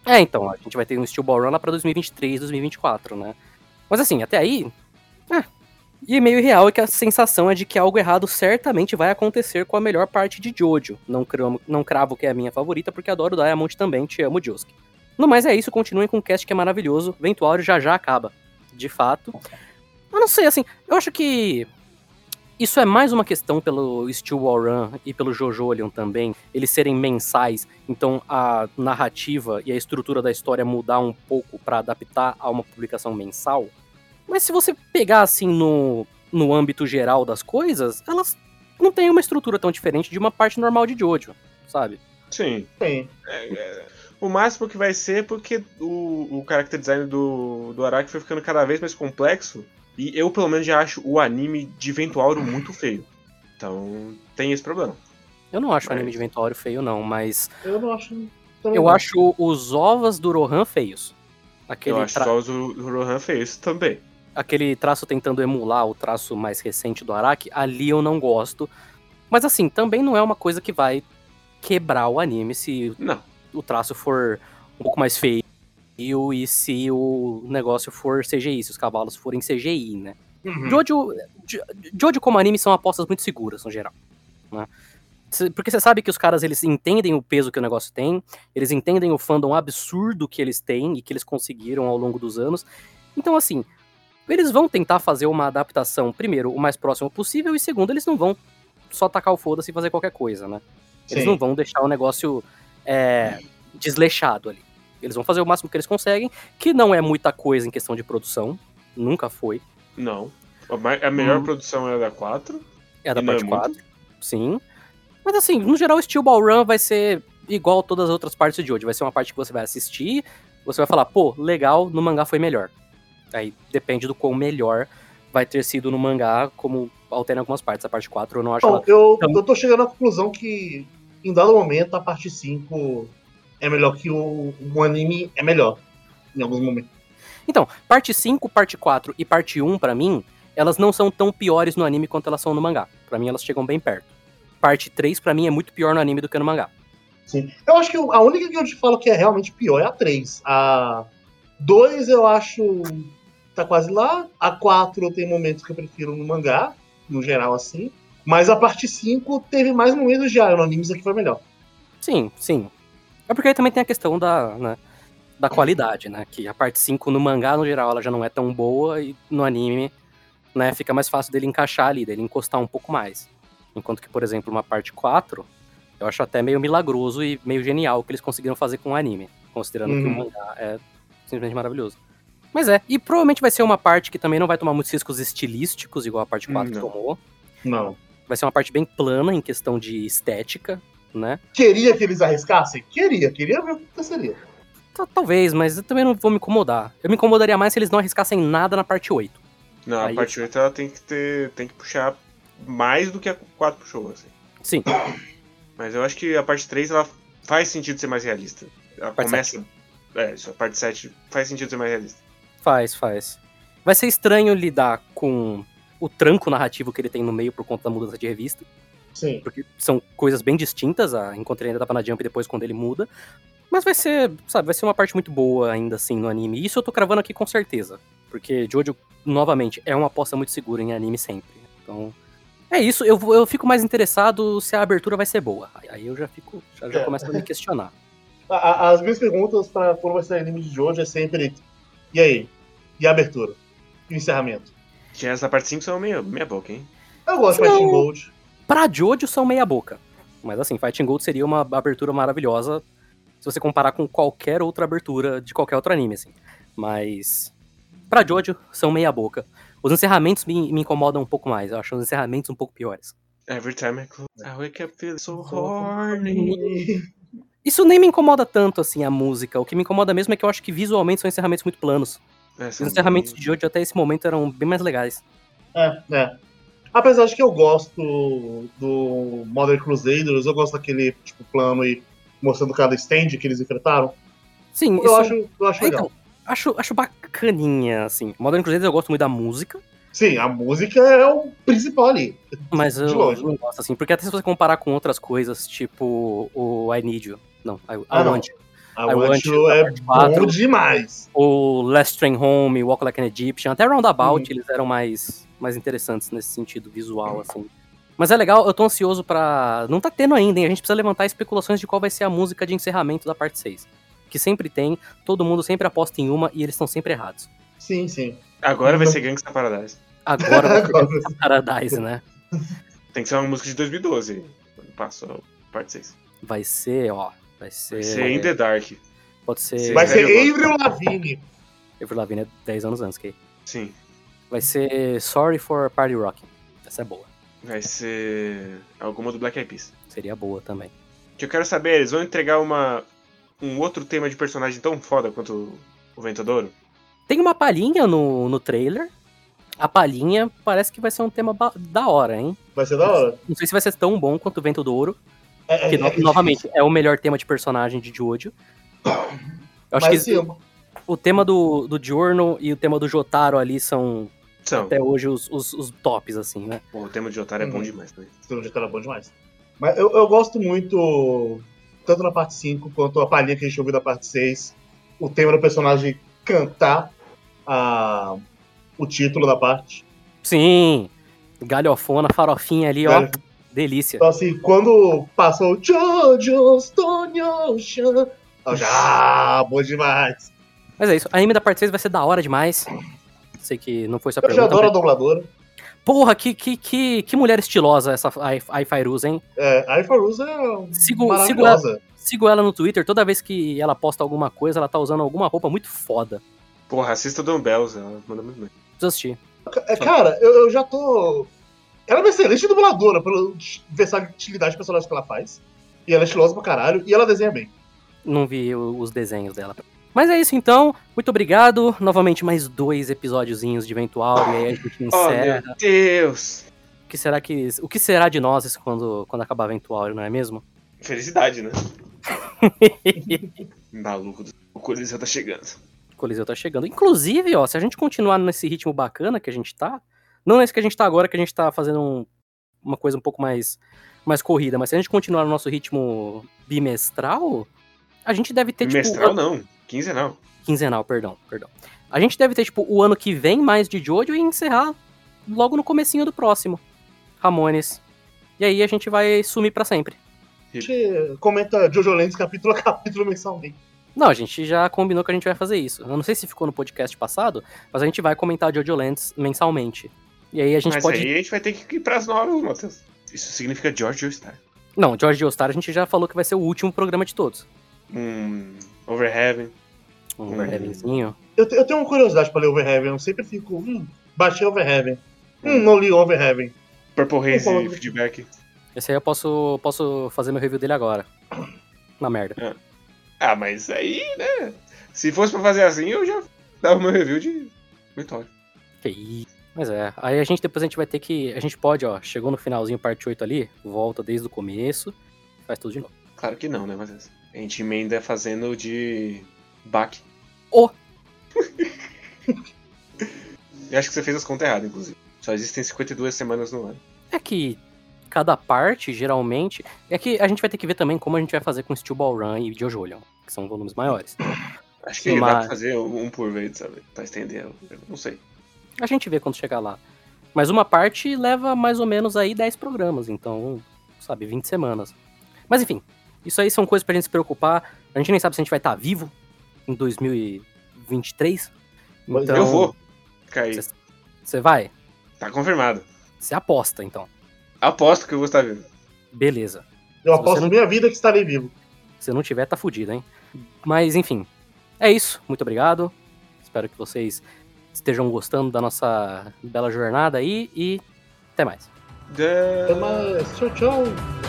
É, então, a gente vai ter um Steel Ball Run lá pra 2023, 2024, né? Mas assim, até aí. É. E meio real é que a sensação é de que algo errado certamente vai acontecer com a melhor parte de Jojo. Não, cramo, não cravo que é a minha favorita, porque adoro Diamond também, te amo, Josuke. No mais é isso, continuem com o cast que é maravilhoso. Ventuário já já acaba. De fato. Eu não sei, assim, eu acho que. Isso é mais uma questão pelo Steel Wall Run e pelo Jojolion também, eles serem mensais, então a narrativa e a estrutura da história mudar um pouco pra adaptar a uma publicação mensal. Mas se você pegar assim no, no âmbito geral das coisas, elas não têm uma estrutura tão diferente de uma parte normal de Jojo, sabe? Sim. Sim. O máximo que vai ser é porque o, o character design do, do Araki foi ficando cada vez mais complexo. E eu, pelo menos, já acho o anime de Ventuauro muito feio. Então, tem esse problema. Eu não acho o Mas- anime de Ventuário feio, não, mas Eu não acho. eu não. acho os ovos do Rohan feios. Aquele, eu acho tra- só os do do Rohan feios também. Aquele traço tentando emular o traço mais recente do Araki, ali eu não gosto. Mas assim, também não é uma coisa que vai quebrar o anime se Não. o traço for um pouco mais feio e se o negócio for CGI, se os cavalos forem CGI, né? Uhum. Jojo, Jo- Jojo como anime são apostas muito seguras, no geral. né? Porque você sabe que os caras, eles entendem o peso que o negócio tem, eles entendem o fandom absurdo que eles têm e que eles conseguiram ao longo dos anos. Então, assim, eles vão tentar fazer uma adaptação, primeiro, o mais próximo possível, e segundo, eles não vão só tacar o foda-se e fazer qualquer coisa, né? Eles Sim. não vão deixar o negócio é, desleixado ali. Eles vão fazer o máximo que eles conseguem, que não é muita coisa em questão de produção, nunca foi. Não. A melhor Hum. produção é a da 4. É a da E não é parte muito? 4, sim. Mas assim, no geral, o Steel Ball Run vai ser igual todas as outras partes de hoje. Vai ser uma parte que você vai assistir, você vai falar, pô, legal, no mangá foi melhor. Aí depende do quão melhor vai ter sido no mangá, como altera em algumas partes. A parte 4 eu não acho Bom, ela... eu, Então- eu tô chegando à conclusão que, em dado momento, a parte 5 é melhor que o, o anime é melhor. Em alguns momentos. Então, parte 5, parte 4 e parte 1, pra mim, elas não são tão piores no anime quanto elas são no mangá. Pra mim, elas chegam bem perto. Parte 3, pra mim, é muito pior no anime do que no mangá. Sim. Eu acho que a única que eu te falo que é realmente pior é a 3. A, 2 eu acho. Tá quase lá. A 4 tem momentos que eu prefiro no mangá, no geral assim. Mas a parte 5 teve mais momentos de ah, no anime isso aqui foi melhor. Sim, sim. É porque aí também tem a questão da, né, da qualidade, né? Que a parte 5 no mangá, no geral, ela já não é tão boa e no anime, né, fica mais fácil dele encaixar ali, dele encostar um pouco mais. Enquanto que, por exemplo, uma parte 4, eu acho até meio milagroso e meio genial o que eles conseguiram fazer com o anime, considerando que o Uhum. mangá é simplesmente maravilhoso. Mas é, e provavelmente vai ser uma parte que também não vai tomar muitos riscos estilísticos, igual a parte 4 Não. tomou. Não. Vai ser uma parte bem plana em questão de estética, né? Queria que eles arriscassem? Queria, queria ver o que aconteceria. Talvez, mas eu também não vou me incomodar. Eu me incomodaria mais se eles não arriscassem nada na parte 8. Não, Aí- a parte 8 ela tem que ter. tem que puxar mais do que a 4 puxou, assim. Sim, Mas eu acho que a parte 3 ela faz sentido ser mais realista. Ela Parte começa. É, isso, a parte 7 faz sentido ser mais realista. Faz, faz. Vai ser estranho lidar com o tranco narrativo que ele tem no meio por conta da mudança de revista, Sim. porque são coisas bem distintas, a enquanto ele ainda tava na Jump e depois quando ele muda. Mas vai ser, sabe, vai ser uma parte muito boa ainda assim no anime. Isso eu tô cravando aqui com certeza. Porque Jojo, novamente, é uma aposta muito segura em anime sempre. Então, é isso. Eu, eu fico mais interessado se a abertura vai ser boa. Aí- eu já fico, já, já É. começo a me questionar. As minhas perguntas pra quando vai ser anime de hoje é sempre. E aí? E a abertura? E o encerramento? Que essa parte 5 são meia, meia boca, hein? Eu gosto de. Fighting Gold. Pra Jojo são meia boca. Mas assim, Fighting Gold seria uma abertura maravilhosa se você comparar com qualquer outra abertura de qualquer outro anime, assim. Mas pra Jojo são meia boca. Os encerramentos me, me incomodam um pouco mais. Eu acho os encerramentos um pouco piores. Every time I close, I wake up feeling so horny. Isso nem me incomoda tanto, assim, a música. O que me incomoda mesmo é que eu acho que visualmente são encerramentos muito planos. Essa Os encerramentos de Jojo até esse momento eram bem mais legais. É, é. Apesar de que eu gosto do Modern Crusaders, eu gosto daquele tipo plano e mostrando cada stand que eles enfrentaram. Sim, Eu isso... acho, eu acho É, legal. então, acho, acho bacaninha, assim. Modern Crusaders eu gosto muito da música. Sim, a música é o principal ali. Mas De eu longe. não gosto assim, porque até se você comparar com outras coisas, tipo o I Need You, não, I, I Ah, não. Want You, A I Want You é quatro. bom demais. o Last Train Home, Walk Like an Egyptian, até Roundabout Uhum. eles eram mais, mais interessantes nesse sentido visual, assim. Mas é legal, eu tô ansioso pra. Não tá tendo ainda, hein? A gente precisa levantar especulações de qual vai ser a música de encerramento da parte 6. Que sempre tem, todo mundo sempre aposta em uma e eles estão sempre errados. Sim, sim. Agora vai ser Gangsta Paradise. Agora vai Agora. ser Paradise, né? Tem que ser uma música de 2012. Quando passou a parte 6. Vai ser, ó. Vai ser. Vai ser In The Dark. Pode ser. Vai ser Avril Lavigne. Avril Lavigne é 10 anos antes, que Sim. Vai ser Sorry for Party Rocking. Essa é boa. Vai ser alguma do Black Eyed Peas. Seria boa também. O que eu quero saber, eles vão entregar uma um outro tema de personagem tão foda quanto o Ventodouro? Tem uma palhinha no, no trailer. A palhinha parece que vai ser um tema da hora, hein? Vai ser da hora. Não sei se vai ser tão bom quanto o Vento do Ouro. É, Que, é- no- é novamente, é o melhor tema de personagem de Jojo. Eu acho Mas que sim, o tema do, do Giorno e o tema do Jotaro ali são São. até hoje os, os, os tops, assim, né? Pô, o tema de Otário é bom Uhum. demais também. Esse de era bom demais. Mas eu, eu gosto muito, tanto na parte 5 quanto a palhinha que a gente ouviu da parte 6, o tema do personagem cantar a, o título da parte. Sim! Galhofona, farofinha ali, ó. Delícia. Então, assim, quando passou Jojo's Stone Ocean, eu já, ah, bom demais. Mas é isso. A anime da parte 6 vai ser da hora demais. Sei que não foi sua Eu já pergunta. adoro a mas- dubladora. Porra, que, que, que, que mulher estilosa essa Ai- Ai Fairuz, hein? É, a Ifaruz é Sigo, sigo, ela, maravilhosa. sigo ela no Twitter, toda vez que ela posta alguma coisa, ela tá usando alguma roupa muito foda. Porra, assista o Dumbbells, ela manda muito bem. Preciso assistir. É, cara, eu, eu já tô. Ela é uma excelente dubladora pela versatilidade de personagem que ela faz. E ela é estilosa pra caralho. E ela desenha bem. Não vi os desenhos dela. Mas é isso então. Muito obrigado. Novamente, mais dois episódiozinhos de Eventual. E aí a gente Oh, encerra. meu Deus! o, que será que, o que será de nós quando, quando acabar Eventual, não é mesmo? Felicidade, né? Maluco, do- o Coliseu tá chegando. O Coliseu tá chegando. Inclusive, ó, se a gente continuar nesse ritmo bacana que a gente tá, não nesse que a gente tá agora, que a gente tá fazendo um- uma coisa um pouco mais, mais corrida, mas se a gente continuar no nosso ritmo bimestral, a gente deve ter, Mestral tipo. não. Quinzenal. Quinzenal, perdão, perdão. A gente deve ter, tipo, o ano que vem mais de Jojo e encerrar logo no comecinho do próximo. Ramones. E aí a gente vai sumir para sempre. A gente comenta Jojo Lands capítulo a capítulo mensalmente. Não, a gente já combinou que a gente vai fazer isso. Eu não sei se ficou no podcast passado, mas a gente vai comentar Jojo Lands mensalmente. E aí a gente Mas pode. aí a gente vai ter que ir pras novas, Matheus. Isso significa George Star. Não, George Joestar a gente já falou que vai ser o último programa de todos. Um Over Heaven. Um Hum. Overheavenzinho. Eu, te- eu tenho uma curiosidade pra ler Overheaven. Eu sempre fico, hum, baixei Overheaven. Hum, não li Overheaven. Purple Haze e Feedback. Esse aí eu posso, posso fazer meu review dele agora. Na merda. Ah, mas aí, né? Se fosse pra fazer assim, eu já dava meu review de Vitória. Que isso. Mas é, aí a gente depois a gente vai ter que. A gente pode, ó, chegou no finalzinho, parte 8 ali, volta desde o começo, faz tudo de novo. Claro que não, né, Matheus? A gente emenda fazendo de back. Ô! Eu acho que você fez as contas erradas, inclusive. Só existem 52 semanas no ano. É que cada parte, geralmente. É que a gente vai ter que ver também como a gente vai fazer com Steel Ball Run e Jojo que são volumes maiores. Acho que dá mas- pra fazer um por vez, sabe? Pra estender. eu Não sei. A gente vê quando chegar lá. Mas uma parte leva mais ou menos aí 10 programas, então, sabe, 20 semanas. Mas enfim, isso aí são coisas pra gente se preocupar. A gente nem sabe se a gente vai estar vivo em 2023. Pois Então, eu vou cair. Cê- Você vai? Tá confirmado. Você aposta, então. Aposto que eu vou estar vivo. Beleza. Eu Se aposto não- minha vida que estarei vivo. Se não tiver, tá fudido, hein? Mas enfim, é isso. Muito obrigado. Espero que vocês estejam gostando da nossa bela jornada aí e até mais. Até mais. Tchau, tchau.